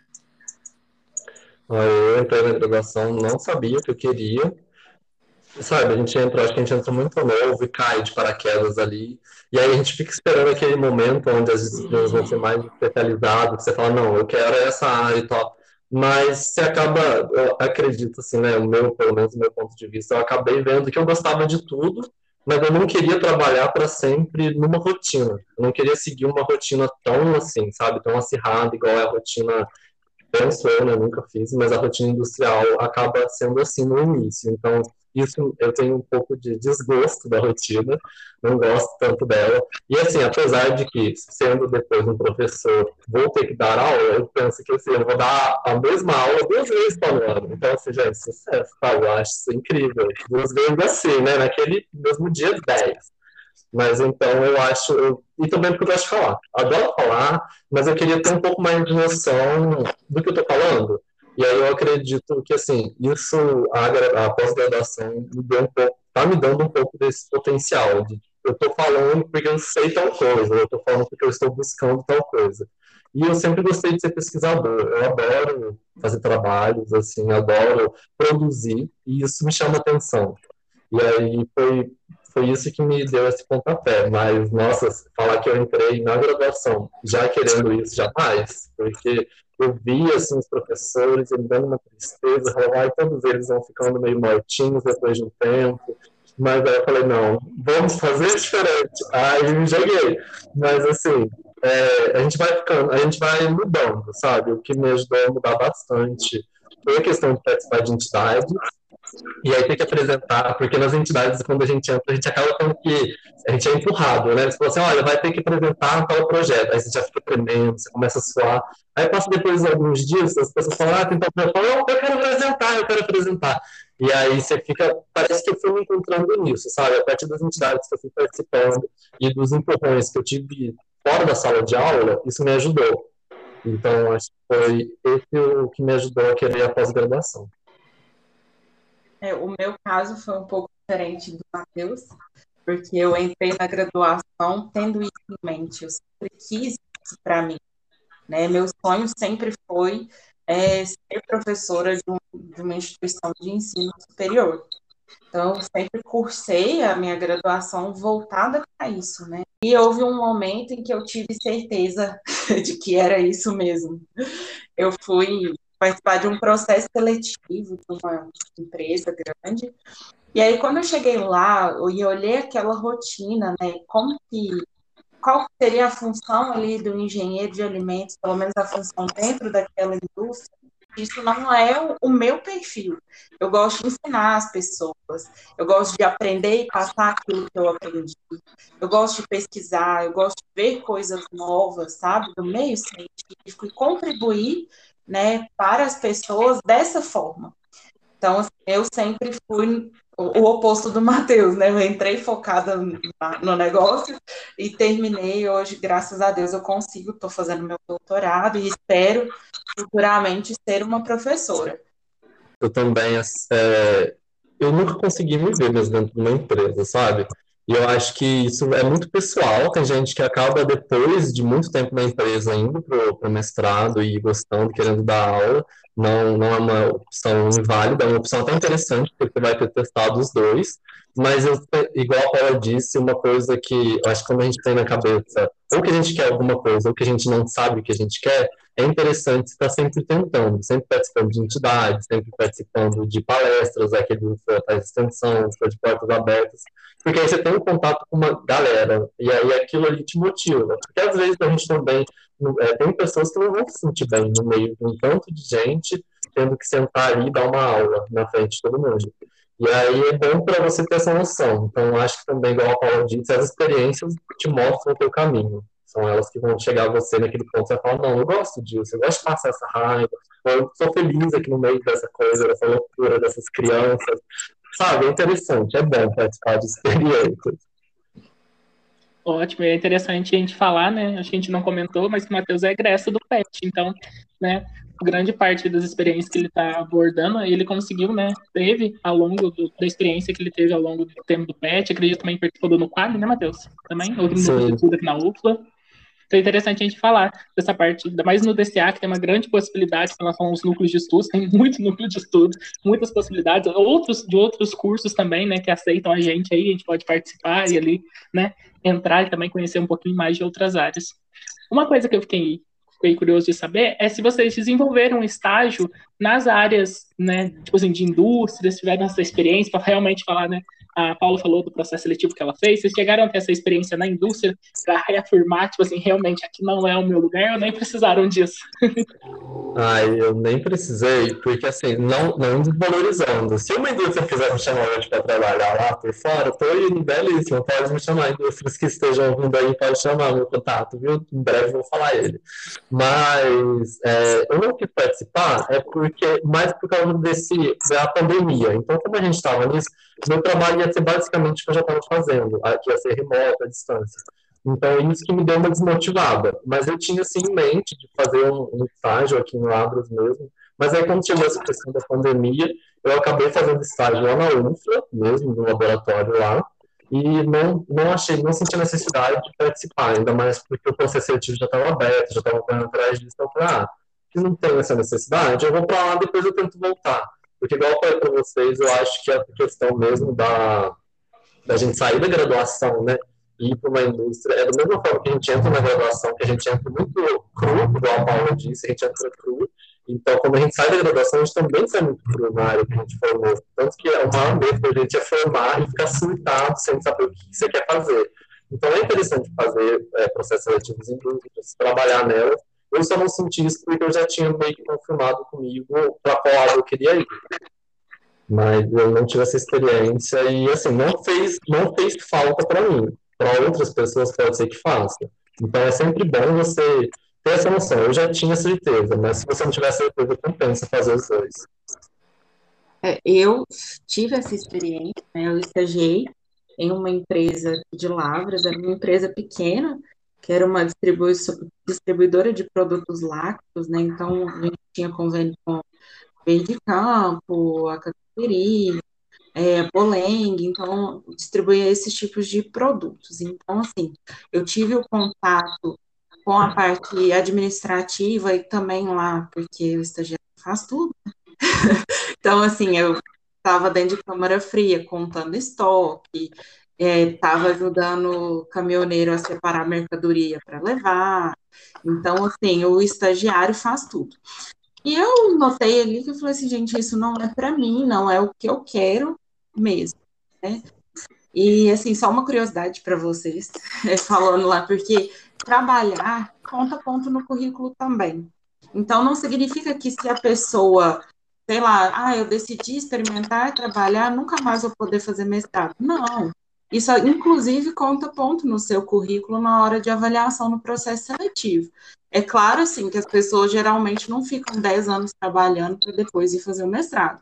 Eu entrei na graduação, não sabia o que eu queria, sabe, a gente entra, acho que a gente entra muito novo e cai de paraquedas ali, e aí a gente fica esperando aquele momento onde as disciplinas vão ser mais especializadas, você fala, não, eu quero essa área e tal, mas você acaba, eu acredito assim, né, o meu, pelo menos o meu ponto de vista, eu acabei vendo que eu gostava de tudo, mas eu não queria trabalhar para sempre numa rotina, eu não queria seguir uma rotina tão assim, sabe, tão acirrada, igual é a rotina penso eu, né, nunca fiz, mas a rotina industrial acaba sendo assim no início. Então, isso eu tenho um pouco de desgosto da rotina, não gosto tanto dela. E assim, apesar de que, sendo depois um professor, vou ter que dar aula, eu penso que assim, eu vou dar a mesma aula duas vezes por ano. Então, assim, gente, sucesso, tá? Eu acho isso incrível. Duas vezes assim, né? Naquele mesmo dia 10. Mas então eu acho, eu, e também porque eu gosto de falar. Adoro falar, mas eu queria ter um pouco mais de noção do que eu estou falando. E aí eu acredito que, assim, isso, a, a pós-graduação me deu um pouco, tá me dando um pouco desse potencial de eu estou falando porque eu sei tal coisa, eu estou falando porque eu estou buscando tal coisa. E eu sempre gostei de ser pesquisador, eu adoro fazer trabalhos, assim, adoro produzir, e isso me chama atenção. E aí foi foi isso que me deu esse pontapé. Mas, nossa, falar que eu entrei na graduação já querendo isso, jamais. Porque eu via, assim, os professores, ele dando uma tristeza, rolar, e todos eles vão ficando meio mortinhos depois de um tempo. Mas aí eu falei, não, vamos fazer diferente. Aí me joguei. Mas, assim, é, a gente vai ficando, a gente vai mudando, sabe? O que me ajudou a mudar bastante foi a questão de participar de entidades, e aí tem que apresentar, porque nas entidades, quando a gente entra, a gente acaba tendo que. A gente é empurrado, né? Você fala assim: olha, vai ter que apresentar tal projeto. Aí você já fica tremendo, você começa a suar. Aí passa depois de alguns dias, as pessoas falam: ah, tem tal projeto. Eu quero apresentar, eu quero apresentar. E aí você fica. Parece que eu fui me encontrando nisso, sabe? A partir das entidades que eu fui participando e dos empurrões que eu tive fora da sala de aula, isso me ajudou. Então, acho que foi esse o que me ajudou a querer a pós-graduação. É, o meu caso foi um pouco diferente do Matheus, porque eu entrei na graduação tendo isso em mente. Eu sempre quis isso para mim. Né? Meu sonho sempre foi é, ser professora de, um, de uma instituição de ensino superior. Então, eu sempre cursei a minha graduação voltada para isso, né? E houve um momento em que eu tive certeza de que era isso mesmo. Eu fui participar de um processo seletivo de uma empresa grande. E aí, quando eu cheguei lá e olhei aquela rotina, né, como que, qual seria a função ali do engenheiro de alimentos, pelo menos a função dentro daquela indústria, isso não é o, meu perfil. Eu gosto de ensinar as pessoas, eu gosto de aprender e passar aquilo que eu aprendi, eu gosto de pesquisar, eu gosto de ver coisas novas, sabe, do meio científico e contribuir né, para as pessoas dessa forma. Então, assim, eu sempre fui o oposto do Matheus, né? Eu entrei focada no negócio e terminei hoje, graças a Deus, eu consigo, estou fazendo meu doutorado e espero futuramente ser uma professora. Eu também, é, eu nunca consegui me ver mesmo dentro de uma empresa, sabe? E eu acho que isso é muito pessoal. Tem gente que acaba, depois de muito tempo na empresa, indo para o mestrado e gostando, querendo dar aula. Não, não é uma opção inválida, é uma opção até interessante, porque vai ter testado os dois. Mas, eu, igual a Paula disse, uma coisa que eu acho que quando a gente tem na cabeça, ou que a gente quer alguma coisa, ou que a gente não sabe o que a gente quer, é interessante estar sempre tentando, sempre participando de entidades, sempre participando de palestras, aquele do de extensão, de portas abertas, porque aí você tem um contato com uma galera, e aí aquilo ali te motiva. Porque às vezes a gente também é, tem pessoas que não vão se sentir bem no meio de um tanto de gente, tendo que sentar ali e dar uma aula na frente de todo mundo. E aí é bom para você ter essa noção. Então, acho que também, igual a Paula disse, as experiências te mostram o teu caminho. São elas que vão chegar a você naquele ponto. Você vai falar, não, eu gosto disso, eu gosto de passar essa raiva, eu sou feliz aqui no meio dessa coisa, dessa loucura, dessas crianças. Sabe, é interessante, é bom participar de experiências. Ótimo, é interessante a gente falar, né? Acho que a gente não comentou, mas que o Matheus é egresso do PET, então, né? Grande parte das experiências que ele está abordando, ele conseguiu, né? Teve ao longo do, da experiência que ele teve ao longo do tempo do PET, acredito também participou do Nuquali, né, Matheus? Também, outro mundo aqui na UFLA. Então é interessante a gente falar dessa parte, ainda mais no DCA, que tem uma grande possibilidade em relação aos núcleos de estudos, tem muito núcleo de estudo, muitas possibilidades, outros de outros cursos também, né, que aceitam a gente aí, a gente pode participar e ali, né, entrar e também conhecer um pouquinho mais de outras áreas. Uma coisa que eu fiquei curioso de saber é se vocês desenvolveram um estágio nas áreas, né, tipo assim, de indústria, se tiveram essa experiência para realmente falar, né, a Paula falou do processo seletivo que ela fez, vocês chegaram a ter essa experiência na indústria para reafirmar, tipo assim, realmente aqui não é o meu lugar, ou nem precisaram disso? Ai, eu nem precisei, porque assim, não, não desvalorizando. Se uma indústria quiser me chamar para trabalhar lá por fora, tô indo, belíssimo, pode me chamar. Indústrias que estejam ouvindo aí, pode chamar meu contato, viu? Em breve vou falar ele. Mas é, eu não quis participar, é porque, mais por causa desse, da pandemia. Então, como a gente estava nisso, meu trabalho ia ser basicamente o que eu já estava fazendo, que ia ser remoto, à distância. Então, isso que me deu uma desmotivada. Mas eu tinha, assim, em mente de fazer um, um estágio aqui no Abras mesmo. Mas aí, quando chegou essa questão da pandemia, eu acabei fazendo estágio lá na UFLA, mesmo, no laboratório lá, e não, não achei, não senti a necessidade de participar, ainda mais porque o processo seletivo já estava aberto, já estava correndo atrás disso, então eu falei, ah, se não tem essa necessidade, eu vou para lá, depois eu tento voltar. Porque, igual eu falei para vocês, eu acho que a questão mesmo da, da gente sair da graduação, né, e ir para uma indústria, é da mesma forma que a gente entra na graduação, que a gente entra muito cru, igual a Paula disse, a gente entra cru, então, quando a gente sai da graduação, a gente também sai muito cru na área que a gente formou. Tanto que é o maior medo da gente é formar e ficar surtado sem saber o que você quer fazer. Então, é interessante fazer é, processos seletivos em indústrias, trabalhar nelas, eu só não senti isso porque eu já tinha meio que confirmado comigo para qual área eu queria ir. Mas eu não tive essa experiência e, assim, não fez, não fez falta para mim. Para outras pessoas pode ser que faça. Então é sempre bom você ter essa noção. Eu já tinha certeza, mas se você não tiver certeza, compensa fazer os dois. É, eu tive essa experiência, né? eu estagiei em uma empresa de lavras, era uma empresa pequena, que era uma distribuidora de produtos lácteos, né? Então, a gente tinha convênio com Verde Campo, a Cafeteria, é, Boleng, então, distribuía esses tipos de produtos. Então, assim, eu tive o contato com a parte administrativa e também lá, porque o estagiário faz tudo. Né? então, assim, eu estava dentro de câmara fria, contando estoque, estava é, ajudando o caminhoneiro a separar mercadoria para levar. Então, assim, o estagiário faz tudo. E eu notei ali que eu falei assim, gente, isso não é para mim, não é o que eu quero mesmo, né? E, assim, só uma curiosidade para vocês, falando lá, porque trabalhar conta ponto no currículo também. Então, não significa que se a pessoa, sei lá, ah, eu decidi experimentar trabalhar, nunca mais vou poder fazer mestrado. Não, isso, inclusive, conta ponto no seu currículo na hora de avaliação no processo seletivo. É claro, assim, que as pessoas geralmente não ficam 10 anos trabalhando para depois ir fazer o mestrado.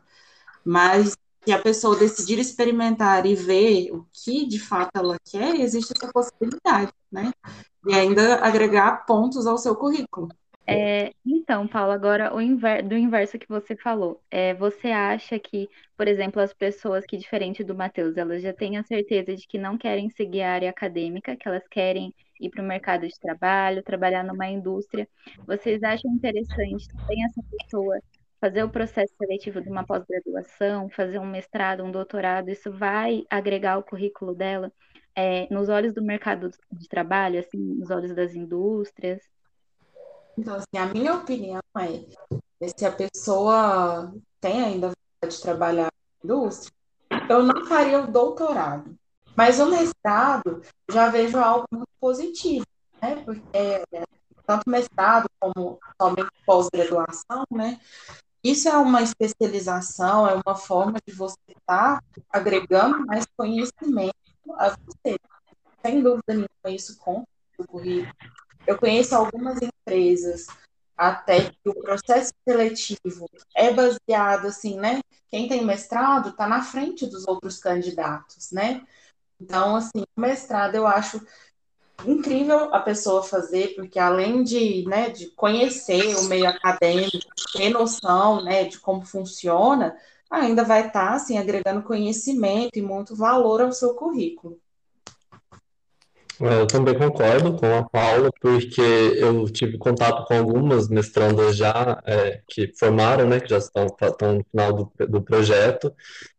Mas se a pessoa decidir experimentar e ver o que de fato ela quer, existe essa possibilidade, né? E ainda agregar pontos ao seu currículo. É, então, Paulo, agora inver do inverso que você falou, é, você acha que, por exemplo, as pessoas que, diferente do Matheus, elas já têm a certeza de que não querem seguir a área acadêmica, que elas querem ir para o mercado de trabalho, trabalhar numa indústria, vocês acham interessante também essa pessoa fazer o processo seletivo de uma pós-graduação, fazer um mestrado, um doutorado, isso vai agregar o currículo dela é, nos olhos do mercado de trabalho, assim, nos olhos das indústrias? Então, assim, a minha opinião é, se a pessoa tem ainda vontade de trabalhar na indústria, eu não faria o doutorado. Mas o mestrado, já vejo algo muito positivo, né? Porque tanto mestrado como somente pós-graduação, né? Isso é uma especialização, é uma forma de você estar agregando mais conhecimento a você. Sem dúvida nenhuma, isso conta no currículo. Eu conheço algumas empresas até que o processo seletivo é baseado assim, né? Quem tem mestrado está na frente dos outros candidatos, né? Então, assim, o mestrado eu acho incrível a pessoa fazer, porque além de, né, de conhecer o meio acadêmico, ter noção, né, de como funciona, ainda vai estar, tá, assim, agregando conhecimento e muito valor ao seu currículo. É, eu também concordo com a Paula, porque eu tive contato com algumas mestrandas já é, que formaram, né, que já estão, estão no final do, do projeto,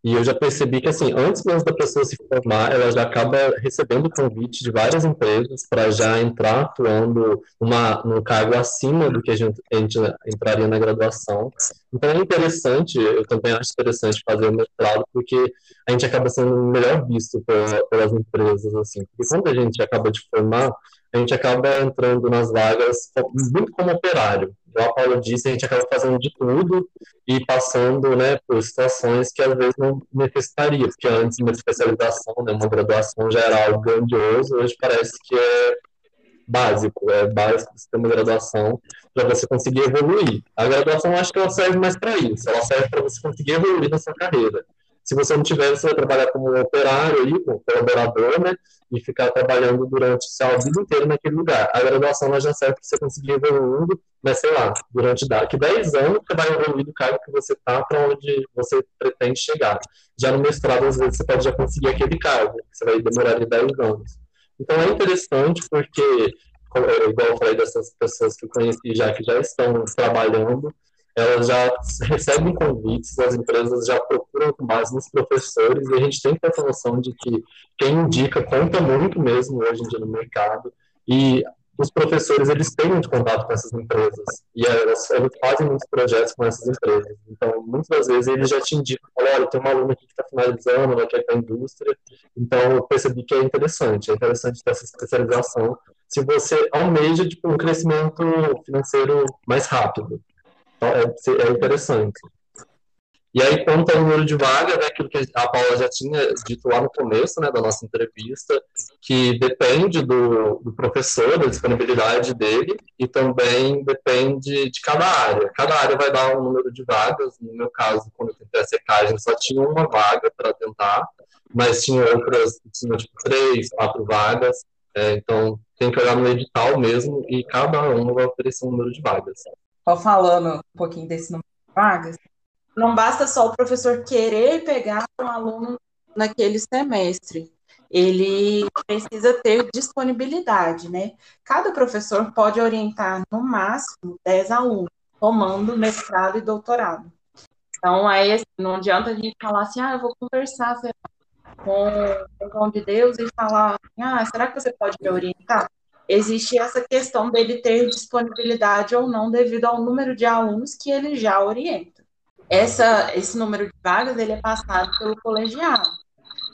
e eu já percebi que, assim, antes mesmo da pessoa se formar, ela já acaba recebendo convite de várias empresas para já entrar atuando numa, num cargo acima do que a gente, a gente entraria na graduação. Então é interessante, eu também acho interessante fazer o mestrado, porque a gente acaba sendo melhor visto pelas empresas, assim. Porque quando a gente acaba de formar, a gente acaba entrando nas vagas muito como operário. Igual a Paula disse, a gente acaba fazendo de tudo e passando né, por situações que às vezes não necessitaria, porque antes uma especialização, né, uma graduação algo grandioso, hoje parece que é básico, é básico você ter uma graduação para você conseguir evoluir. A graduação acho que ela serve mais para isso, ela serve para você conseguir evoluir na sua carreira. Se você não tiver, você vai trabalhar como operário aí, como colaborador, né? E ficar trabalhando durante a vida inteira naquele lugar. A graduação já serve para você conseguir evoluindo, mas sei lá, durante daqui 10 anos você vai evoluir do cargo que você está para onde você pretende chegar. Já no mestrado, às vezes, você pode já conseguir aquele cargo, você vai demorar de 10 anos. Então é interessante porque, igual eu falei dessas pessoas que eu conheci já, que já estão trabalhando, elas já recebem convites, as empresas já procuram base nos professores, e a gente tem essa noção de que quem indica conta muito mesmo hoje em dia no mercado, e os professores, eles têm muito contato com essas empresas, e elas, eles fazem muitos projetos com essas empresas, então, muitas das vezes, eles já te indicam, olha, tem uma aluna aqui que está finalizando, vai querer para a indústria, então, eu percebi que é interessante, é interessante ter essa especialização, se você almeja, tipo, um crescimento financeiro mais rápido, é, é interessante. E aí, quanto ao número de vagas, é aquilo que a Paula já tinha dito lá no começo né, da nossa entrevista, que depende do, do, professor, da disponibilidade dele, e também depende de cada área. Cada área vai dar um número de vagas. No meu caso, quando eu tentei a secagem, só tinha uma vaga para tentar, mas tinha outras, tinha tipo três, quatro vagas. É, então, tem que olhar no edital mesmo, e cada uma vai oferecer um número de vagas falando um pouquinho desse número de vagas, não basta só o professor querer pegar um aluno naquele semestre. Ele precisa ter disponibilidade, né? Cada professor pode orientar no máximo 10 alunos, tomando mestrado e doutorado. Então, aí assim, não adianta a gente falar assim, ah, eu vou conversar com o dom de Deus e falar, ah, será que você pode me orientar? Existe essa questão dele ter disponibilidade ou não devido ao número de alunos que ele já orienta. Essa, esse número de vagas ele é passado pelo colegiado,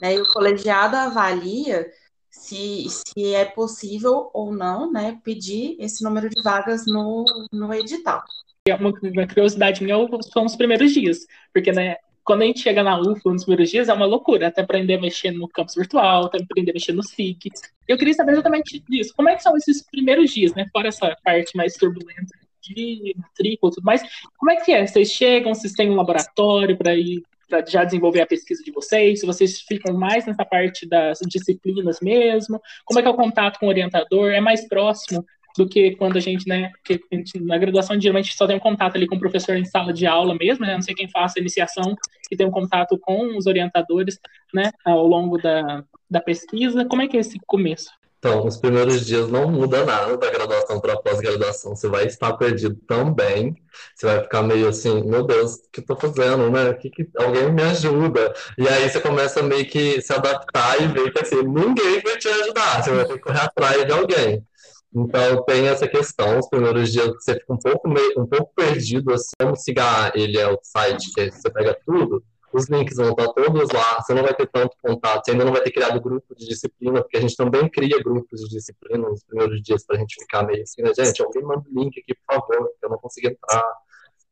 né? E o colegiado avalia se, se é possível ou não, né, pedir esse número de vagas no, no edital. Uma, uma curiosidade minha são os primeiros dias, porque né, quando a gente chega na UFO nos primeiros dias, é uma loucura, até aprender a mexer no campus virtual, até aprender a mexer no SIG. Eu queria saber exatamente disso. Como é que são esses primeiros dias, né? Fora essa parte mais turbulenta de matrícula e tudo mais. Como é que é? Vocês chegam, vocês têm um laboratório para ir para já desenvolver a pesquisa de vocês, se vocês ficam mais nessa parte das disciplinas mesmo, como é que é o contato com o orientador, é mais próximo do que quando a gente, né, que gente, na graduação geralmente só tem um contato ali com o professor em sala de aula mesmo, né, não sei quem faça a iniciação e tem um contato com os orientadores, né, ao longo da, da pesquisa, como é que é esse começo? Então, os primeiros dias não muda nada da graduação para pós-graduação. Você vai estar perdido também. Você vai ficar meio assim, meu Deus, o que eu tô fazendo, né? Que que... Alguém me ajuda. E aí você começa meio que se adaptar e ver que assim, ninguém vai te ajudar. Você vai ter que correr atrás de alguém. Então tem essa questão, os primeiros dias você fica um pouco, meio, um pouco perdido, assim, como se ele é o site que você pega tudo, os links vão estar todos lá, você não vai ter tanto contato, você ainda não vai ter criado grupo de disciplina, porque a gente também cria grupos de disciplina nos primeiros dias para a gente ficar meio assim, né, gente, alguém manda o link aqui, por favor, porque eu não consegui entrar.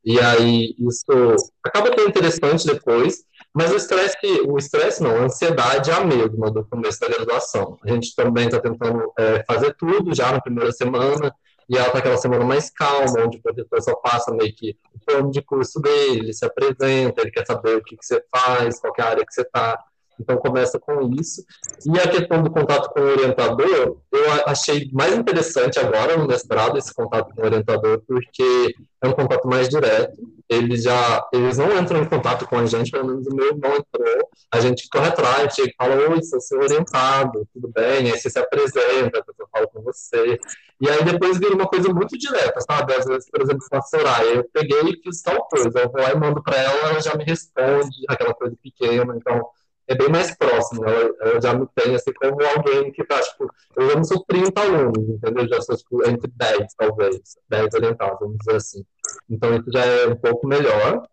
E aí isso acaba tendo interessante depois, mas o estresse, o estresse não, a ansiedade é a mesma do começo da graduação. A gente também está tentando é, fazer tudo já na primeira semana, e ela está aquela semana mais calma, onde o professor só passa meio que o plano de curso dele, ele se apresenta, ele quer saber o que, que você faz, qual é a área que você está. Então começa com isso. E a questão do contato com o orientador, eu achei mais interessante agora no mestrado esse contato com o orientador, porque é um contato mais direto, eles já eles não entram em contato com a gente, pelo menos o meu não entrou. A gente corre atrás, chega e fala, oi, sou seu orientado, tudo bem? Aí você se apresenta, pessoa fala com você. E aí depois vira uma coisa muito direta, sabe? Às vezes, por exemplo, com a Soraya, eu peguei e fiz tal coisa, eu vou lá e mando para ela, ela já me responde, aquela coisa pequena, então é bem mais próximo. Ela, ela, já me tem assim como alguém que tá, tipo, eu já sou 30 alunos, entendeu? Já sou tipo, entre 10, talvez, 10 orientados, vamos dizer assim. Então isso já é um pouco melhor.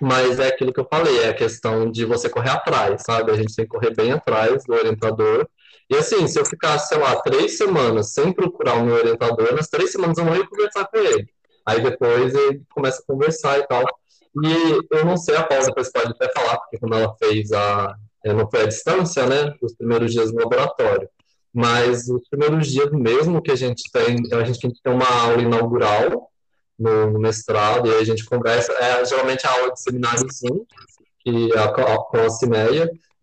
Mas é aquilo que eu falei, é a questão de você correr atrás, sabe? A gente tem que correr bem atrás do orientador. E assim, se eu ficasse, sei lá, três semanas sem procurar o meu orientador, nas três semanas eu não ia conversar com ele. Aí depois ele começa a conversar e tal. E eu não sei, a Paula depois pode até falar, porque quando ela fez a. Não foi à distância, né? Os primeiros dias no laboratório. Mas os primeiros dias mesmo que a gente tem, a gente tem uma aula inaugural no, no mestrado, e a gente conversa, é geralmente a aula de semináriozinho, que é a, com a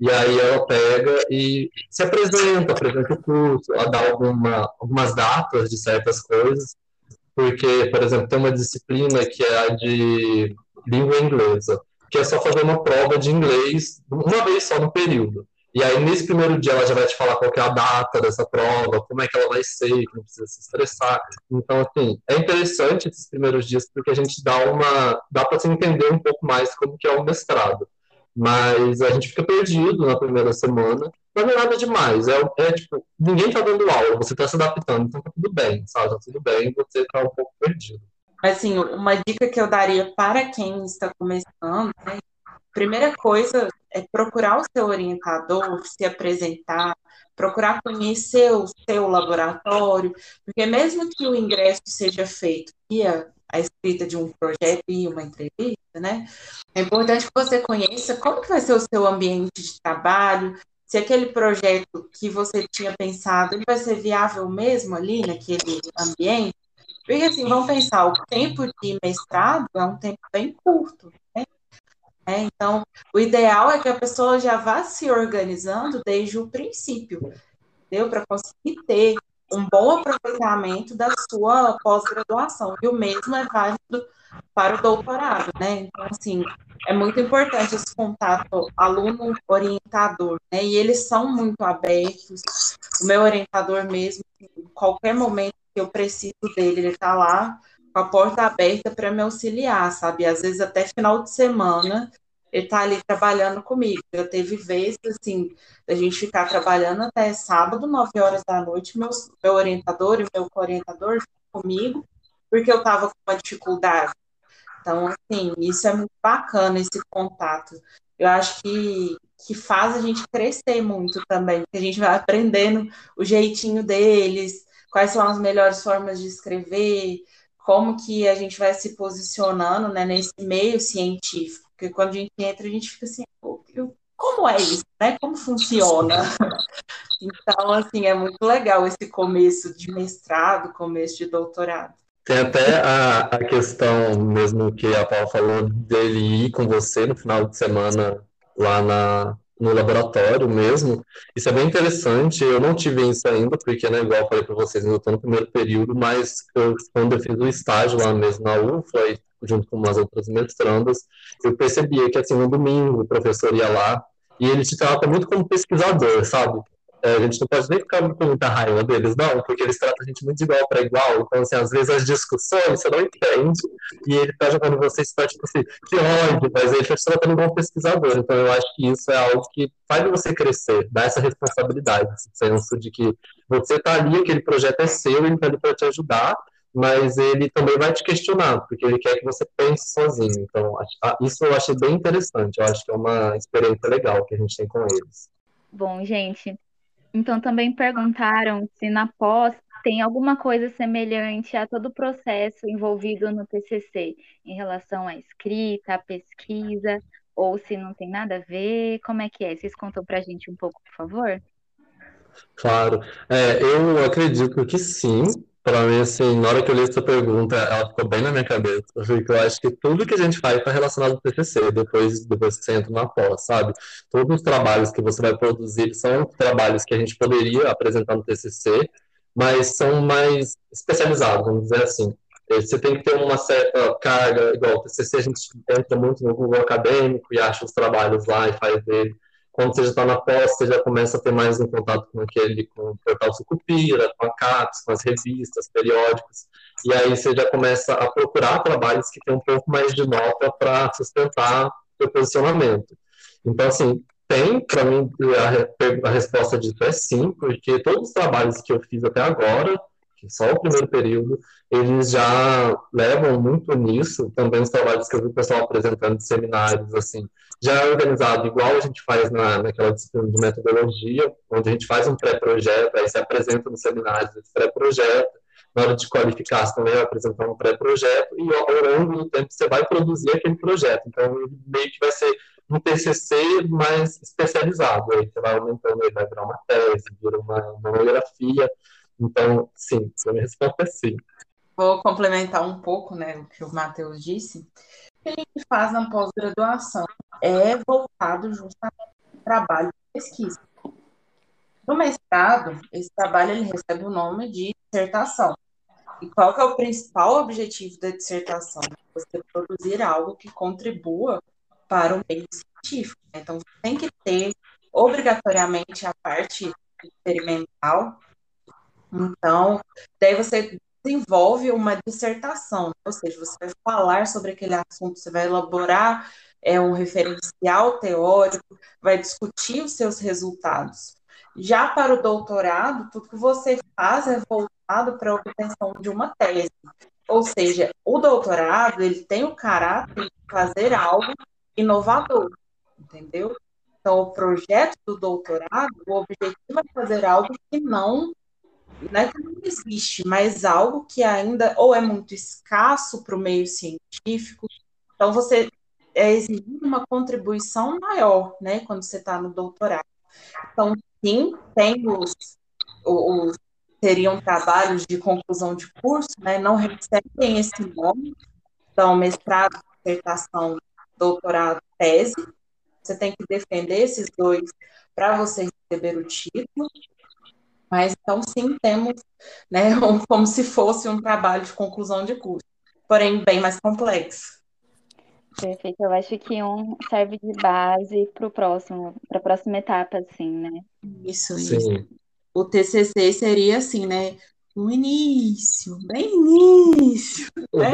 e aí ela pega e se apresenta, apresenta o curso, ela dá alguma, algumas datas de certas coisas, porque, por exemplo, tem uma disciplina que é a de língua inglesa, que é só fazer uma prova de inglês uma vez só no período. E aí, nesse primeiro dia, ela já vai te falar qual é a data dessa prova, como é que ela vai ser, que não precisa se estressar. Então, assim, é interessante esses primeiros dias, porque a gente dá uma... dá para se entender um pouco mais como que é o mestrado. Mas a gente fica perdido na primeira semana, mas não é nada demais. É, é tipo, ninguém está dando aula, você está se adaptando, então tá tudo bem, sabe? Tá tudo bem, você está um pouco perdido. Assim, uma dica que eu daria para quem está começando, né? Primeira coisa é procurar o seu orientador, se apresentar, procurar conhecer o seu laboratório, porque mesmo que o ingresso seja feito via a escrita de um projeto e uma entrevista, né? É importante que você conheça como que vai ser o seu ambiente de trabalho, se aquele projeto que você tinha pensado ele vai ser viável mesmo ali naquele ambiente, porque assim, vamos pensar, o tempo de mestrado é um tempo bem curto, né? É, então, o ideal é que a pessoa já vá se organizando desde o princípio, entendeu? Para conseguir ter um bom aproveitamento da sua pós-graduação. E o mesmo é válido para o doutorado, né? Então, assim, é muito importante esse contato aluno-orientador, né? E eles são muito abertos. O meu orientador mesmo, em qualquer momento eu preciso dele, ele está lá com a porta aberta para me auxiliar, sabe? Às vezes até final de semana ele está ali trabalhando comigo. Eu teve vezes assim da gente ficar trabalhando até sábado, 9 horas da noite, meu, meu orientador e meu orientador comigo, porque eu estava com uma dificuldade. Então, assim, isso é muito bacana, esse contato. Eu acho que, que faz a gente crescer muito também, porque a gente vai aprendendo o jeitinho deles, quais são as melhores formas de escrever, como que a gente vai se posicionando né, nesse meio científico. Porque quando a gente entra, a gente fica assim, como é isso, né? Como funciona? Então, assim, é muito legal esse começo de mestrado, começo de doutorado. Tem até a, a questão mesmo que a Paula falou dele ir com você no final de semana lá na, no laboratório mesmo. Isso é bem interessante. Eu não tive isso ainda, porque, né, igual eu falei para vocês, eu estou no primeiro período, mas eu, quando eu fiz o estágio lá mesmo na UFA, junto com umas outras mestrandas, eu percebia que, assim, no domingo o professor ia lá e ele te trata muito como pesquisador, sabe? É, a gente não pode nem ficar com muita raiva deles, não, porque eles tratam a gente muito de igual para igual. Então, assim, às vezes as discussões você não entende e ele tá jogando você está tipo assim, que ódio, mas ele está te tratando um pesquisador. Então, eu acho que isso é algo que faz você crescer, dá essa responsabilidade, esse senso de que você está ali, aquele projeto é seu, ele está ali para te ajudar, mas ele também vai te questionar, porque ele quer que você pense sozinho. Então, isso eu achei bem interessante. Eu acho que é uma experiência legal que a gente tem com eles. Bom, gente, então, também perguntaram se na pós tem alguma coisa semelhante a todo o processo envolvido no TCC, em relação à escrita, à pesquisa, ou se não tem nada a ver, como é que é? Vocês contam para a gente um pouco, por favor? Claro, é, eu acredito que sim, para mim, assim, na hora que eu li essa pergunta, ela ficou bem na minha cabeça. Porque eu acho que tudo que a gente faz está relacionado ao TCC, depois, depois que você entra na pós, sabe? Todos os trabalhos que você vai produzir são trabalhos que a gente poderia apresentar no TCC, mas são mais especializados, vamos dizer assim. Você tem que ter uma certa carga, igual o TCC, a gente entra muito no Google acadêmico e acha os trabalhos lá e faz ele. Quando você já está na pós, você já começa a ter mais um contato com aquele, com o portal Sucupira, com a CAPES, com as revistas, periódicos, e aí você já começa a procurar trabalhos que têm um pouco mais de nota para sustentar o posicionamento. Então, assim, tem, para mim, a, a resposta disso é sim, porque todos os trabalhos que eu fiz até agora, só o primeiro período, eles já levam muito nisso, também os trabalhos que eu vi o pessoal apresentando de seminários, assim, já é organizado igual a gente faz na, naquela disciplina de metodologia, onde a gente faz um pré-projeto, aí se apresenta nos seminários esse pré-projeto, na hora de qualificar, você também vai apresentar um pré-projeto, e ao longo do tempo você vai produzir aquele projeto, então meio que vai ser um TCC mais especializado, aí você vai aumentando, vai virar uma tese, vira uma monografia, então, sim, a minha resposta é sim. Vou complementar um pouco né, o que o Matheus disse. O que a gente faz na pós-graduação é voltado justamente ao trabalho de pesquisa. No mestrado, esse trabalho ele recebe o nome de dissertação. E qual que é o principal objetivo da dissertação? Você produzir algo que contribua para o meio científico. Então, tem que ter obrigatoriamente a parte experimental então, daí você desenvolve uma dissertação, ou seja, você vai falar sobre aquele assunto, você vai elaborar é, um referencial teórico, vai discutir os seus resultados. Já para o doutorado, tudo que você faz é voltado para a obtenção de uma tese. Ou seja, o doutorado ele tem o caráter de fazer algo inovador, entendeu? Então, o projeto do doutorado, o objetivo é fazer algo que não não é que não existe, mas algo que ainda ou é muito escasso para o meio científico. Então, você é exigindo uma contribuição maior, né, quando você está no doutorado. Então, sim, tem os, os trabalhos de conclusão de curso, né, não recebem esse nome. Então, mestrado, dissertação, doutorado, tese. Você tem que defender esses dois para você receber o título. Mas então sim temos, né, como se fosse um trabalho de conclusão de curso, porém bem mais complexo. Perfeito, eu acho que um serve de base para o próximo, para a próxima etapa, assim, né? Isso, sim. isso. O TCC seria assim, né? No início, bem início. Né?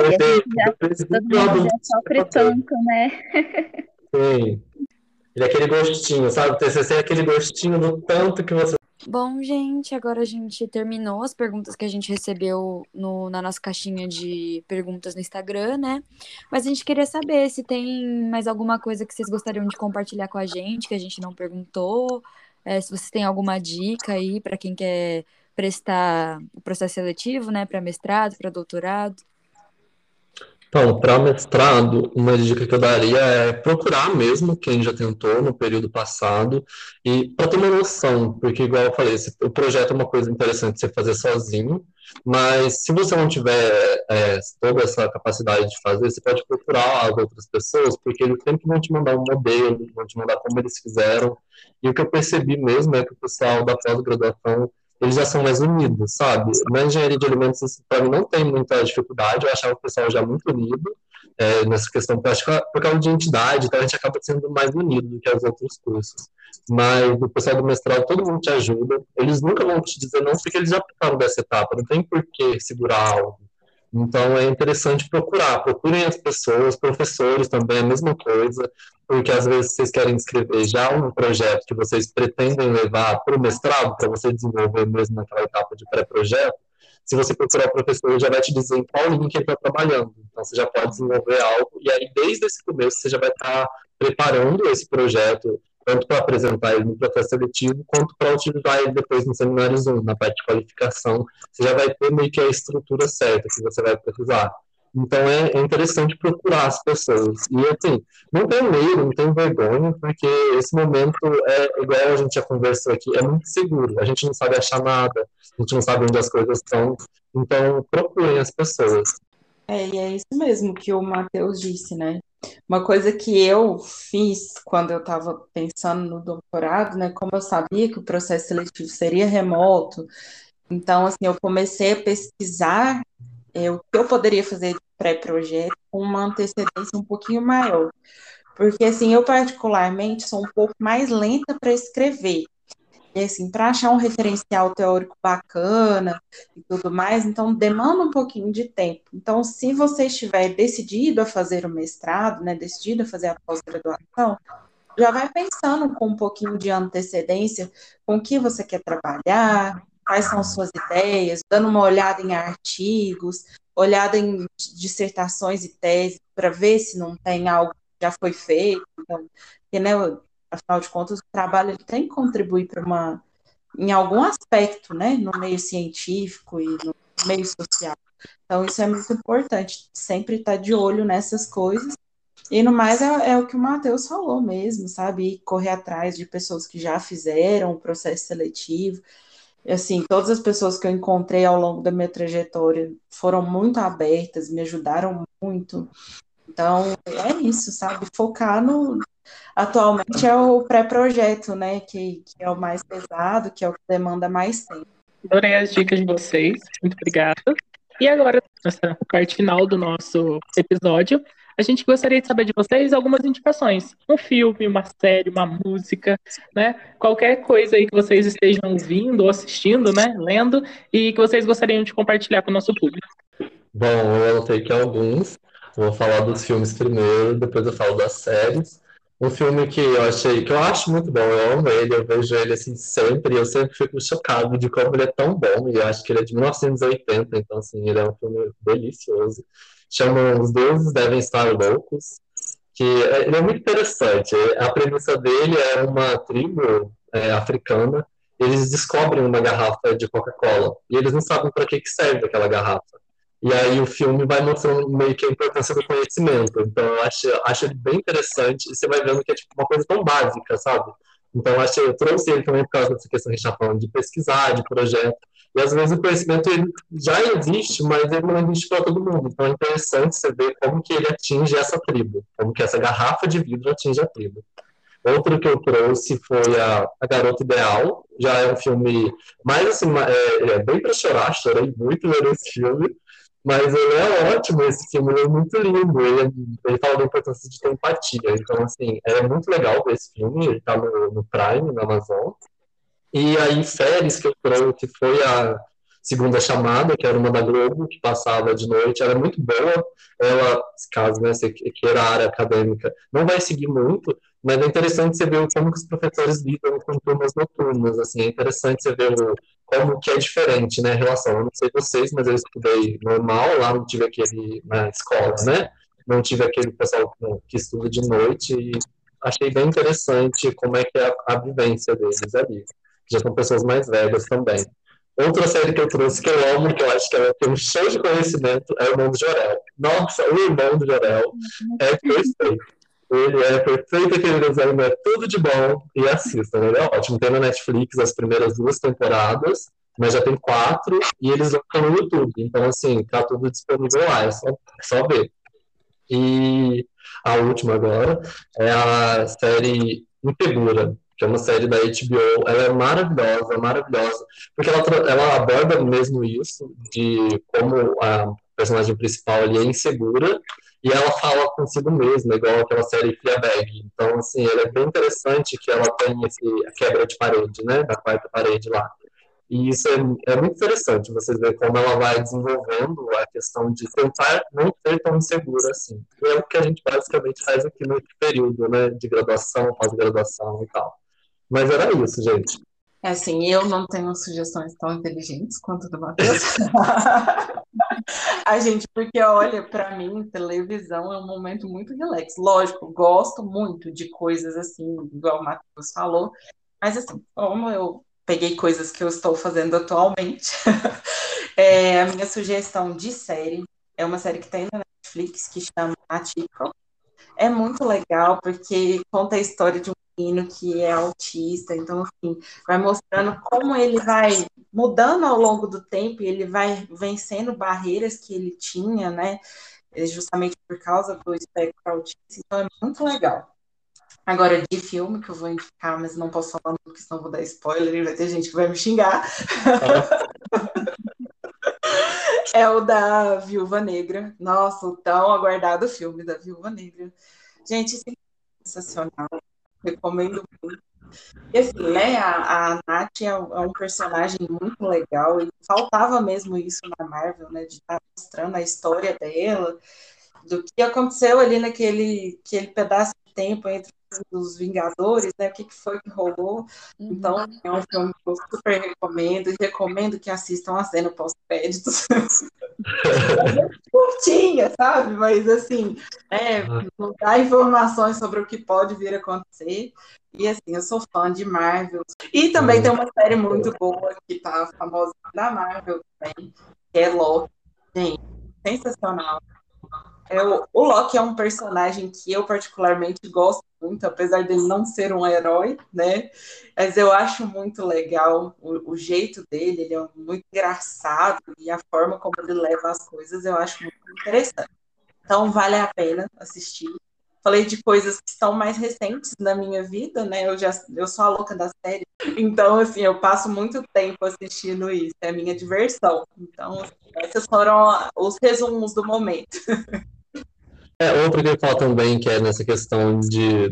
Já, todo mundo já sofre tanto, né? Sim. Ele é aquele gostinho, sabe? O TCC é aquele gostinho do tanto que você Bom, gente, agora a gente terminou as perguntas que a gente recebeu no, na nossa caixinha de perguntas no Instagram, né? Mas a gente queria saber se tem mais alguma coisa que vocês gostariam de compartilhar com a gente, que a gente não perguntou. É, se vocês têm alguma dica aí para quem quer prestar o processo seletivo, né? Para mestrado, para doutorado. Então, para mestrado, uma dica que eu daria é procurar mesmo quem já tentou no período passado e para ter uma noção, porque igual eu falei, esse, o projeto é uma coisa interessante você fazer sozinho, mas se você não tiver é, toda essa capacidade de fazer, você pode procurar as outras pessoas, porque eles sempre vão te mandar um modelo, vão te mandar como eles fizeram, e o que eu percebi mesmo é que o pessoal da pós-graduação eles já são mais unidos, sabe? Na engenharia de alimentos, isso para mim não tem muita dificuldade, eu achava o pessoal já muito unido é, nessa questão, por causa de entidade, então a gente acaba sendo mais unido do que os outros cursos. Mas o pessoal do mestrado, todo mundo te ajuda, eles nunca vão te dizer não, porque eles já passaram dessa etapa, não tem por que segurar algo. Então é interessante procurar, procurem as pessoas, professores também, a mesma coisa, porque às vezes vocês querem escrever já um projeto que vocês pretendem levar para o mestrado, para você desenvolver mesmo naquela etapa de pré-projeto. Se você procurar o professor, ele já vai te dizer em qual que ele está trabalhando. Então você já pode desenvolver algo, e aí desde esse começo você já vai estar tá preparando esse projeto tanto para apresentar ele no processo seletivo, quanto para utilizar ele depois no seminário Zoom, na parte de qualificação. Você já vai ter meio que a estrutura certa que você vai precisar. Então é, é interessante procurar as pessoas. E assim, não tem medo, não tem vergonha, porque esse momento é igual a gente já conversou aqui, é muito seguro. A gente não sabe achar nada, a gente não sabe onde as coisas estão. Então procurem as pessoas. É, e é isso mesmo que o Matheus disse, né? Uma coisa que eu fiz quando eu estava pensando no doutorado, né, como eu sabia que o processo seletivo seria remoto, então, assim, eu comecei a pesquisar é, o que eu poderia fazer de pré-projeto com uma antecedência um pouquinho maior. Porque, assim, eu particularmente sou um pouco mais lenta para escrever. E, assim, para achar um referencial teórico bacana e tudo mais, então demanda um pouquinho de tempo. Então, se você estiver decidido a fazer o mestrado, né, decidido a fazer a pós-graduação, já vai pensando com um pouquinho de antecedência com o que você quer trabalhar, quais são suas ideias, dando uma olhada em artigos, olhada em dissertações e teses para ver se não tem algo que já foi feito. Então, porque, né, afinal de contas, o trabalho ele tem que contribuir para uma em algum aspecto, né, no meio científico e no meio social. Então, isso é muito importante, sempre estar tá de olho nessas coisas. E no mais é, é o que o Matheus falou mesmo, sabe? correr atrás de pessoas que já fizeram o processo seletivo assim, todas as pessoas que eu encontrei ao longo da minha trajetória foram muito abertas, me ajudaram muito. Então, é isso, sabe? Focar no. Atualmente é o pré-projeto, né? Que, que é o mais pesado, que é o que demanda mais tempo. Adorei as dicas de vocês, muito obrigada. E agora, nessa parte final do nosso episódio, a gente gostaria de saber de vocês algumas indicações. Um filme, uma série, uma música, né? Qualquer coisa aí que vocês estejam ouvindo ou assistindo, né? Lendo, e que vocês gostariam de compartilhar com o nosso público. Bom, eu anotei aqui alguns. Vou falar dos filmes primeiro, depois eu falo das séries. Um filme que eu achei, que eu acho muito bom, eu amo ele, eu vejo ele assim sempre, e eu sempre fico chocado de como ele é tão bom, e eu acho que ele é de 1980, então assim, ele é um filme delicioso chama Os Deuses Devem Estar Loucos, que é, ele é muito interessante. A premissa dele é uma tribo é, africana, eles descobrem uma garrafa de Coca-Cola e eles não sabem para que, que serve aquela garrafa. E aí o filme vai mostrando meio que a importância do conhecimento. Então eu acho, acho ele bem interessante e você vai vendo que é tipo uma coisa tão básica, sabe? Então eu acho eu trouxe ele também por causa dessa questão que a gente está falando de pesquisar, de projeto. E às vezes o conhecimento ele já existe, mas ele não existe para todo mundo. Então é interessante você ver como que ele atinge essa tribo, como que essa garrafa de vidro atinge a tribo. Outro que eu trouxe foi a, a Garota Ideal, já é um filme mais assim, é, é bem para chorar, chorei muito vendo esse filme, mas ele é ótimo, esse filme ele é muito lindo, ele, ele fala da importância de ter empatia, então assim, é muito legal ver esse filme, ele está no, no Prime, na Amazon, e aí, séries que eu trouxe foi a Segunda Chamada, que era uma da Globo, que passava de noite, ela é muito boa. Ela, caso né, você queira a área acadêmica, não vai seguir muito, mas é interessante você ver como que os professores lidam com turmas noturnas, assim, é interessante você ver como que é diferente, né, a relação. Eu não sei vocês, mas eu estudei normal, lá não tive aquele, na escola, né, não tive aquele pessoal que estuda de noite e achei bem interessante como é que é a, a vivência deles ali já são pessoas mais velhas também. Outra série que eu trouxe que eu amo, que eu acho que ela tem um show de conhecimento, é o Irmão do Jorel. Nossa, o Irmão do Jorel é perfeito. Ele é perfeito, aquele desenho é tudo de bom. E assistam, ele é ótimo. Tem na Netflix as primeiras duas temporadas, mas já tem quatro, e eles vão no YouTube. Então, assim, tá tudo disponível lá, é só, é só ver. E a última agora é a série Impegura que é uma série da HBO. Ela é maravilhosa, maravilhosa, porque ela, ela aborda mesmo isso, de como a personagem principal ali é insegura, e ela fala consigo mesma, igual aquela série Fleabag. Então, assim, ela é bem interessante que ela tem esse, a quebra de parede, né, da quarta parede lá. E isso é, é muito interessante, vocês verem como ela vai desenvolvendo a questão de tentar não ser tão insegura assim. E é o que a gente basicamente faz aqui no período, né, de graduação, pós-graduação e tal. Mas era isso, gente. É assim, eu não tenho sugestões tão inteligentes quanto do Matheus. a gente, porque olha, para mim, televisão é um momento muito relax. Lógico, gosto muito de coisas assim, igual o Matheus falou, mas assim, como eu peguei coisas que eu estou fazendo atualmente, é, a minha sugestão de série é uma série que tem na Netflix que chama Atípico. É muito legal porque conta a história de um menino que é autista, então, assim, vai mostrando como ele vai mudando ao longo do tempo ele vai vencendo barreiras que ele tinha, né, justamente por causa do espectro autista, então é muito legal. Agora, de filme que eu vou indicar, mas não posso falar porque senão vou dar spoiler e vai ter gente que vai me xingar. é o da Viúva Negra. Nossa, o tão aguardado filme da Viúva Negra. Gente, é sensacional. Recomendo muito. E assim, né, a, a Nath é um, é um personagem muito legal e faltava mesmo isso na Marvel, né, de estar mostrando a história dela, do que aconteceu ali naquele aquele pedaço de tempo entre os Vingadores, né? O que, que foi que rolou. Uhum. Então, é um filme que eu super recomendo, e recomendo que assistam a cena pós-créditos. Curtinha, sabe? Mas assim, é, não dá informações sobre o que pode vir a acontecer. E assim, eu sou fã de Marvel. E também tem uma série muito boa que tá famosa da Marvel também, que é Loki. Gente, sensacional. O, Loki é um personagem que eu particularmente gosto muito, apesar dele não ser um herói, né? Mas eu acho muito legal o, o, jeito dele, ele é muito engraçado e a forma como ele leva as coisas eu acho muito interessante. Então vale a pena assistir. Falei de coisas que estão mais recentes na minha vida, né? Eu já eu sou a louca da série, então assim eu passo muito tempo assistindo isso, é a minha diversão. Então esses foram os resumos do momento. É, outra que eu falo também, que é nessa questão de,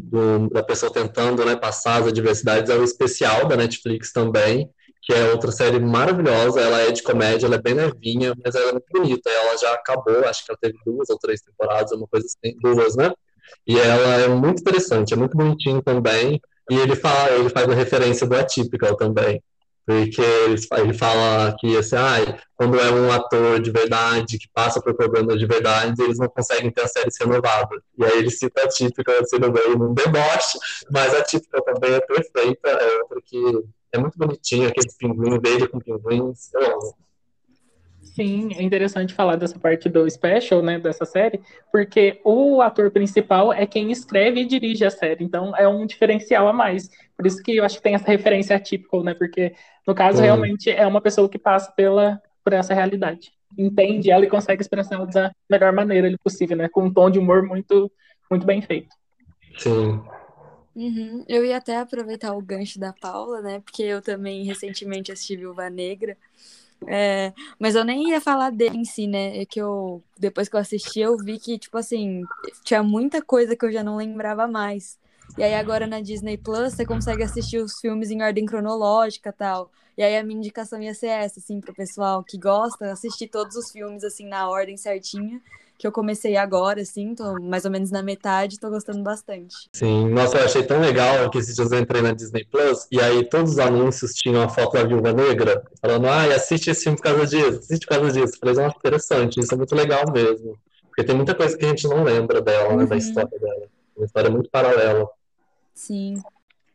da pessoa tentando né, passar as adversidades, é o especial da Netflix também, que é outra série maravilhosa. Ela é de comédia, ela é bem levinha, mas ela é muito bonita. Ela já acabou, acho que ela teve duas ou três temporadas, uma coisa assim, duas, né? E ela é muito interessante, é muito bonitinho também. E ele fala, ele faz a referência do Atypical também porque ele fala que assim, ah, quando é um ator de verdade que passa por problemas de verdade, eles não conseguem ter a série renovada. E aí ele cita a típica sendo meio num deboche, mas a típica também é perfeita, é outra que é muito bonitinho, aqueles pinguins dele com pinguins, eu amo. Sim, é interessante falar dessa parte do special, né, dessa série, porque o ator principal é quem escreve e dirige a série, então é um diferencial a mais. Por isso que eu acho que tem essa referência atípica, né, porque no caso realmente é uma pessoa que passa pela por essa realidade, entende ela e consegue expressar ela da melhor maneira possível, né, com um tom de humor muito muito bem feito. Sim. Uhum. Eu ia até aproveitar o gancho da Paula, né, porque eu também recentemente assisti Viúva Negra. É, mas eu nem ia falar dele em si, né? É que eu, depois que eu assisti, eu vi que, tipo assim, tinha muita coisa que eu já não lembrava mais. E aí agora na Disney Plus você consegue assistir os filmes em ordem cronológica tal. E aí a minha indicação ia ser essa, assim, pro pessoal que gosta, assistir todos os filmes, assim, na ordem certinha que eu comecei agora, assim, tô mais ou menos na metade, tô gostando bastante. Sim, nossa, eu achei tão legal que esses dias eu entrei na Disney Plus e aí todos os anúncios tinham a foto da Viúva Negra, falando, ah, assiste esse filme por causa disso, assiste por causa disso. Eu falei, nossa, interessante, isso é muito legal mesmo. Porque tem muita coisa que a gente não lembra dela, uhum. né, da uhum. história dela. Uma história muito paralela. Sim.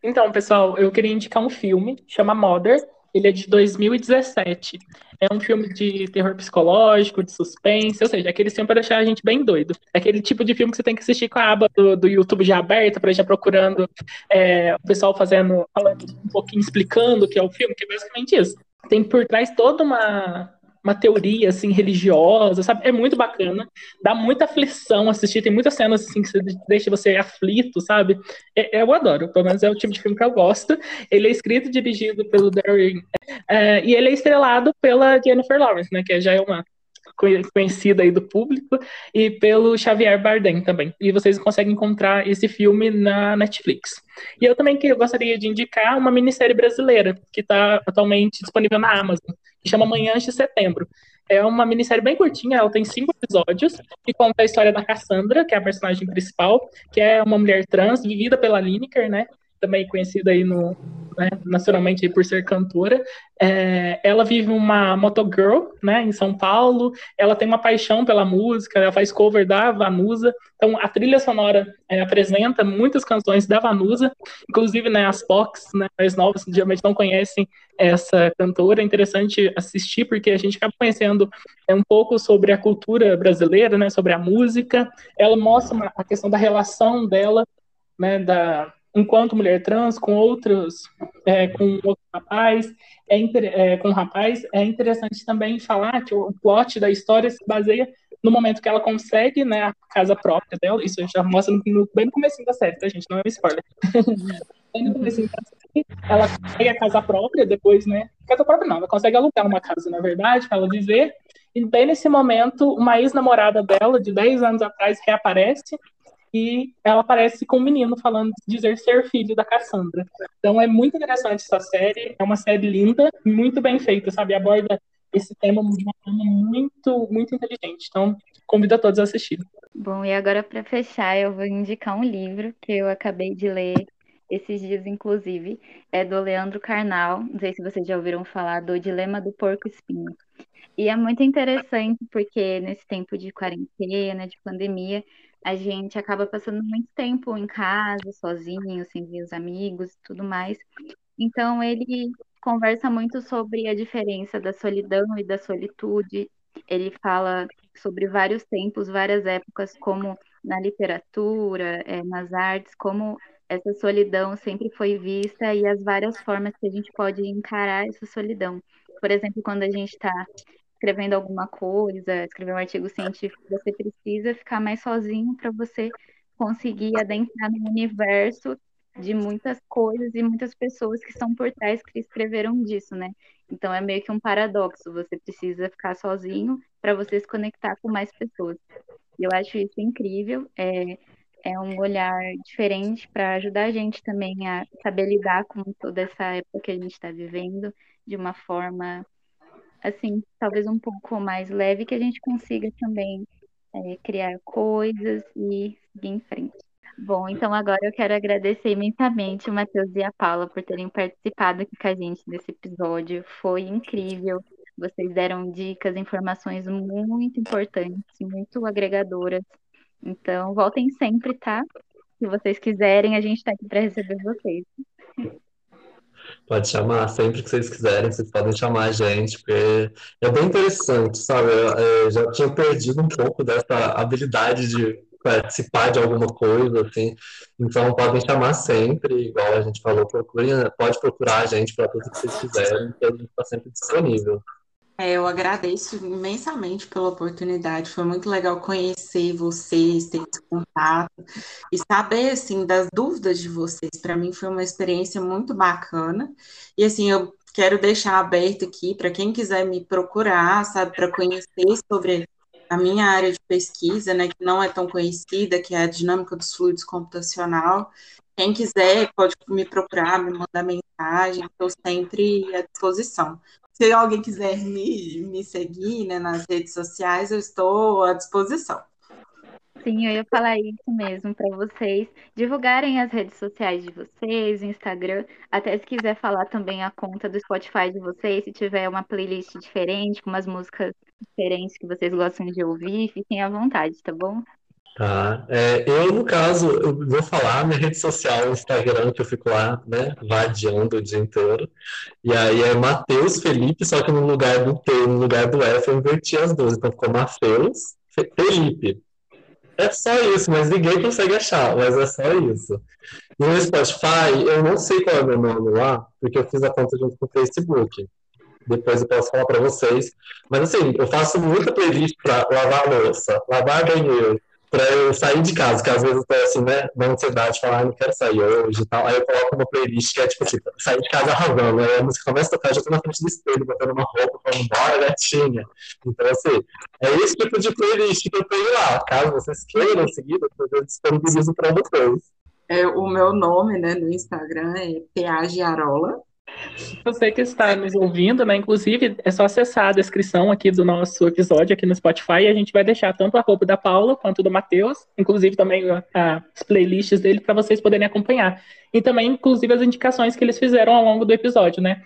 Então, pessoal, eu queria indicar um filme, chama Mother, ele é de 2017. É um filme de terror psicológico, de suspense, ou seja, aquele filme para deixar a gente bem doido. É aquele tipo de filme que você tem que assistir com a aba do, do YouTube já aberta, para já procurando é, o pessoal fazendo, falando um pouquinho, explicando o que é o filme, que é basicamente isso. Tem por trás toda uma, uma teoria assim religiosa, sabe? É muito bacana, dá muita aflição assistir, tem muitas cenas assim que deixa você aflito, sabe? É, eu adoro, pelo menos é o tipo de filme que eu gosto. Ele é escrito e dirigido pelo Darren é, e ele é estrelado pela Jennifer Lawrence, né? Que já é uma conhecida aí do público, e pelo Xavier Bardem também. E vocês conseguem encontrar esse filme na Netflix. E eu também que gostaria de indicar uma minissérie brasileira, que está atualmente disponível na Amazon, que chama Manhãs de Setembro. É uma minissérie bem curtinha, ela tem cinco episódios, que conta a história da Cassandra, que é a personagem principal, que é uma mulher trans, vivida pela Lineker, né? Também conhecida aí no, né, nacionalmente por ser cantora. É, ela vive uma motogirl, né, em São Paulo. Ela tem uma paixão pela música, ela faz cover da Vanusa. Então, a trilha sonora é, apresenta muitas canções da Vanusa, inclusive, né, as POCs, né, as novas, geralmente não conhecem essa cantora. É interessante assistir, porque a gente acaba conhecendo é, um pouco sobre a cultura brasileira, né, sobre a música. Ela mostra uma, a questão da relação dela, né, da enquanto mulher trans com outros, é, com outro rapaz, é, é, com um rapaz, é interessante também falar que o plot da história se baseia no momento que ela consegue, né, a casa própria dela, isso já mostra no, bem no começo da série, tá, gente? Não é um spoiler. bem no começo da série, ela consegue a casa própria, depois, né, casa própria não, ela consegue alugar uma casa, na verdade, para ela viver, E bem nesse momento, uma ex-namorada dela, de 10 anos atrás, reaparece e ela aparece com um menino falando dizer ser filho da Cassandra. Então é muito interessante essa série, é uma série linda, muito bem feita, sabe? Aborda esse tema de uma forma muito, muito inteligente. Então, convido a todos a assistirem. Bom, e agora para fechar, eu vou indicar um livro que eu acabei de ler esses dias, inclusive, é do Leandro Carnal. Não sei se vocês já ouviram falar do Dilema do Porco Espinho. E é muito interessante porque nesse tempo de quarentena, de pandemia, a gente acaba passando muito tempo em casa, sozinho, sem ver os amigos e tudo mais. Então, ele conversa muito sobre a diferença da solidão e da solitude. Ele fala sobre vários tempos, várias épocas, como na literatura, é, nas artes, como essa solidão sempre foi vista e as várias formas que a gente pode encarar essa solidão. Por exemplo, quando a gente está escrevendo alguma coisa, escrever um artigo científico, você precisa ficar mais sozinho para você conseguir adentrar no universo de muitas coisas e muitas pessoas que estão por trás que escreveram disso, né? Então é meio que um paradoxo, você precisa ficar sozinho para você se conectar com mais pessoas. Eu acho isso incrível. É, é um olhar diferente para ajudar a gente também a saber lidar com toda essa época que a gente está vivendo de uma forma, assim, talvez um pouco mais leve, que a gente consiga também é, criar coisas e seguir em frente. Bom, então agora eu quero agradecer imensamente o Matheus e a Paula por terem participado aqui com a gente desse episódio. Foi incrível. Vocês deram dicas, informações muito importantes, muito agregadoras então, voltem sempre, tá? Se vocês quiserem, a gente está aqui para receber vocês. Pode chamar, sempre que vocês quiserem, vocês podem chamar a gente, porque é bem interessante, sabe? Eu, eu já tinha perdido um pouco dessa habilidade de participar de alguma coisa, assim. Então, podem chamar sempre, igual a gente falou, procurem, pode procurar a gente para tudo que vocês quiserem, que a gente está sempre disponível. É, eu agradeço imensamente pela oportunidade. Foi muito legal conhecer vocês, ter esse contato e saber assim das dúvidas de vocês. Para mim foi uma experiência muito bacana. E assim, eu quero deixar aberto aqui para quem quiser me procurar, sabe, para conhecer sobre a minha área de pesquisa, né, que não é tão conhecida, que é a dinâmica dos fluidos computacional. Quem quiser pode me procurar, me mandar mensagem, estou sempre à disposição se alguém quiser me, me seguir né, nas redes sociais, eu estou à disposição. Sim, eu ia falar isso mesmo para vocês divulgarem as redes sociais de vocês, Instagram, até se quiser falar também a conta do Spotify de vocês, se tiver uma playlist diferente, com umas músicas diferentes que vocês gostam de ouvir, fiquem à vontade, tá bom? Tá. É, eu, no caso, eu vou falar minha rede social, Instagram, que eu fico lá, né, vadiando o dia inteiro. E aí é Matheus Felipe, só que no lugar do T, no lugar do F, eu inverti as duas. Então ficou Matheus Felipe. É só isso, mas ninguém consegue achar, mas é só isso. E no Spotify, eu não sei qual é o meu nome lá, porque eu fiz a conta junto com o Facebook. Depois eu posso falar para vocês. Mas assim, eu faço muita playlist para lavar louça, lavar banheiro, para eu sair de casa, que às vezes eu tô assim, né, na ansiedade, falar, ah, não quero sair hoje e tal. Aí eu coloco uma playlist que é tipo assim, sair de casa arrasando. Aí a música começa a tocar, já tô na frente do espelho, botando uma roupa, falando, bora, gatinha. Então, assim, é esse tipo de playlist que eu tenho lá. Caso vocês queiram seguir, eu disponibilizo para vocês. É, o meu nome, né, no Instagram é Peagiarola. Você que está nos ouvindo, né? Inclusive, é só acessar a descrição aqui do nosso episódio aqui no Spotify e a gente vai deixar tanto a roupa da Paula quanto do Matheus, inclusive também as playlists dele para vocês poderem acompanhar. E também, inclusive, as indicações que eles fizeram ao longo do episódio, né?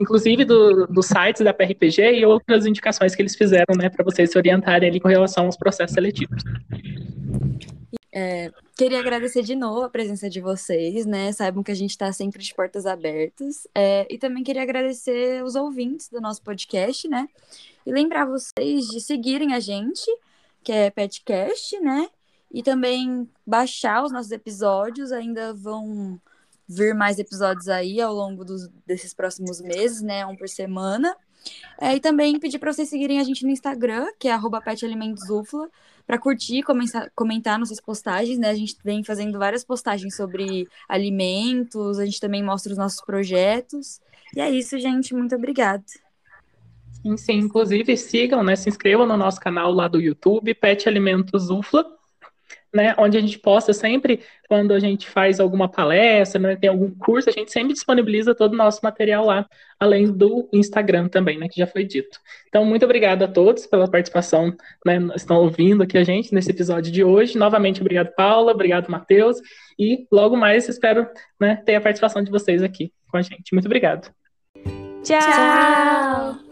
Inclusive do, do sites da PRPG e outras indicações que eles fizeram, né, para vocês se orientarem ali com relação aos processos seletivos. É, queria agradecer de novo a presença de vocês, né? Saibam que a gente está sempre de portas abertas. É, e também queria agradecer os ouvintes do nosso podcast, né? E lembrar vocês de seguirem a gente, que é Petcast, né? E também baixar os nossos episódios. Ainda vão vir mais episódios aí ao longo dos, desses próximos meses, né? Um por semana. É, e também pedir para vocês seguirem a gente no Instagram, que é petalimentosufla, para curtir, comentar, comentar nossas postagens, né? A gente vem fazendo várias postagens sobre alimentos, a gente também mostra os nossos projetos. E é isso, gente. Muito obrigada. Sim, inclusive sigam, né? Se inscrevam no nosso canal lá do YouTube, Pet Alimentos UFLA, né? Onde a gente posta sempre, quando a gente faz alguma palestra, né, tem algum curso, a gente sempre disponibiliza todo o nosso material lá, além do Instagram também, né? Que já foi dito. Então, muito obrigado a todos pela participação, né? Estão ouvindo aqui a gente nesse episódio de hoje. Novamente, obrigado, Paula, obrigado, Matheus. E logo mais espero né, ter a participação de vocês aqui com a gente. Muito obrigado. Tchau. Tchau.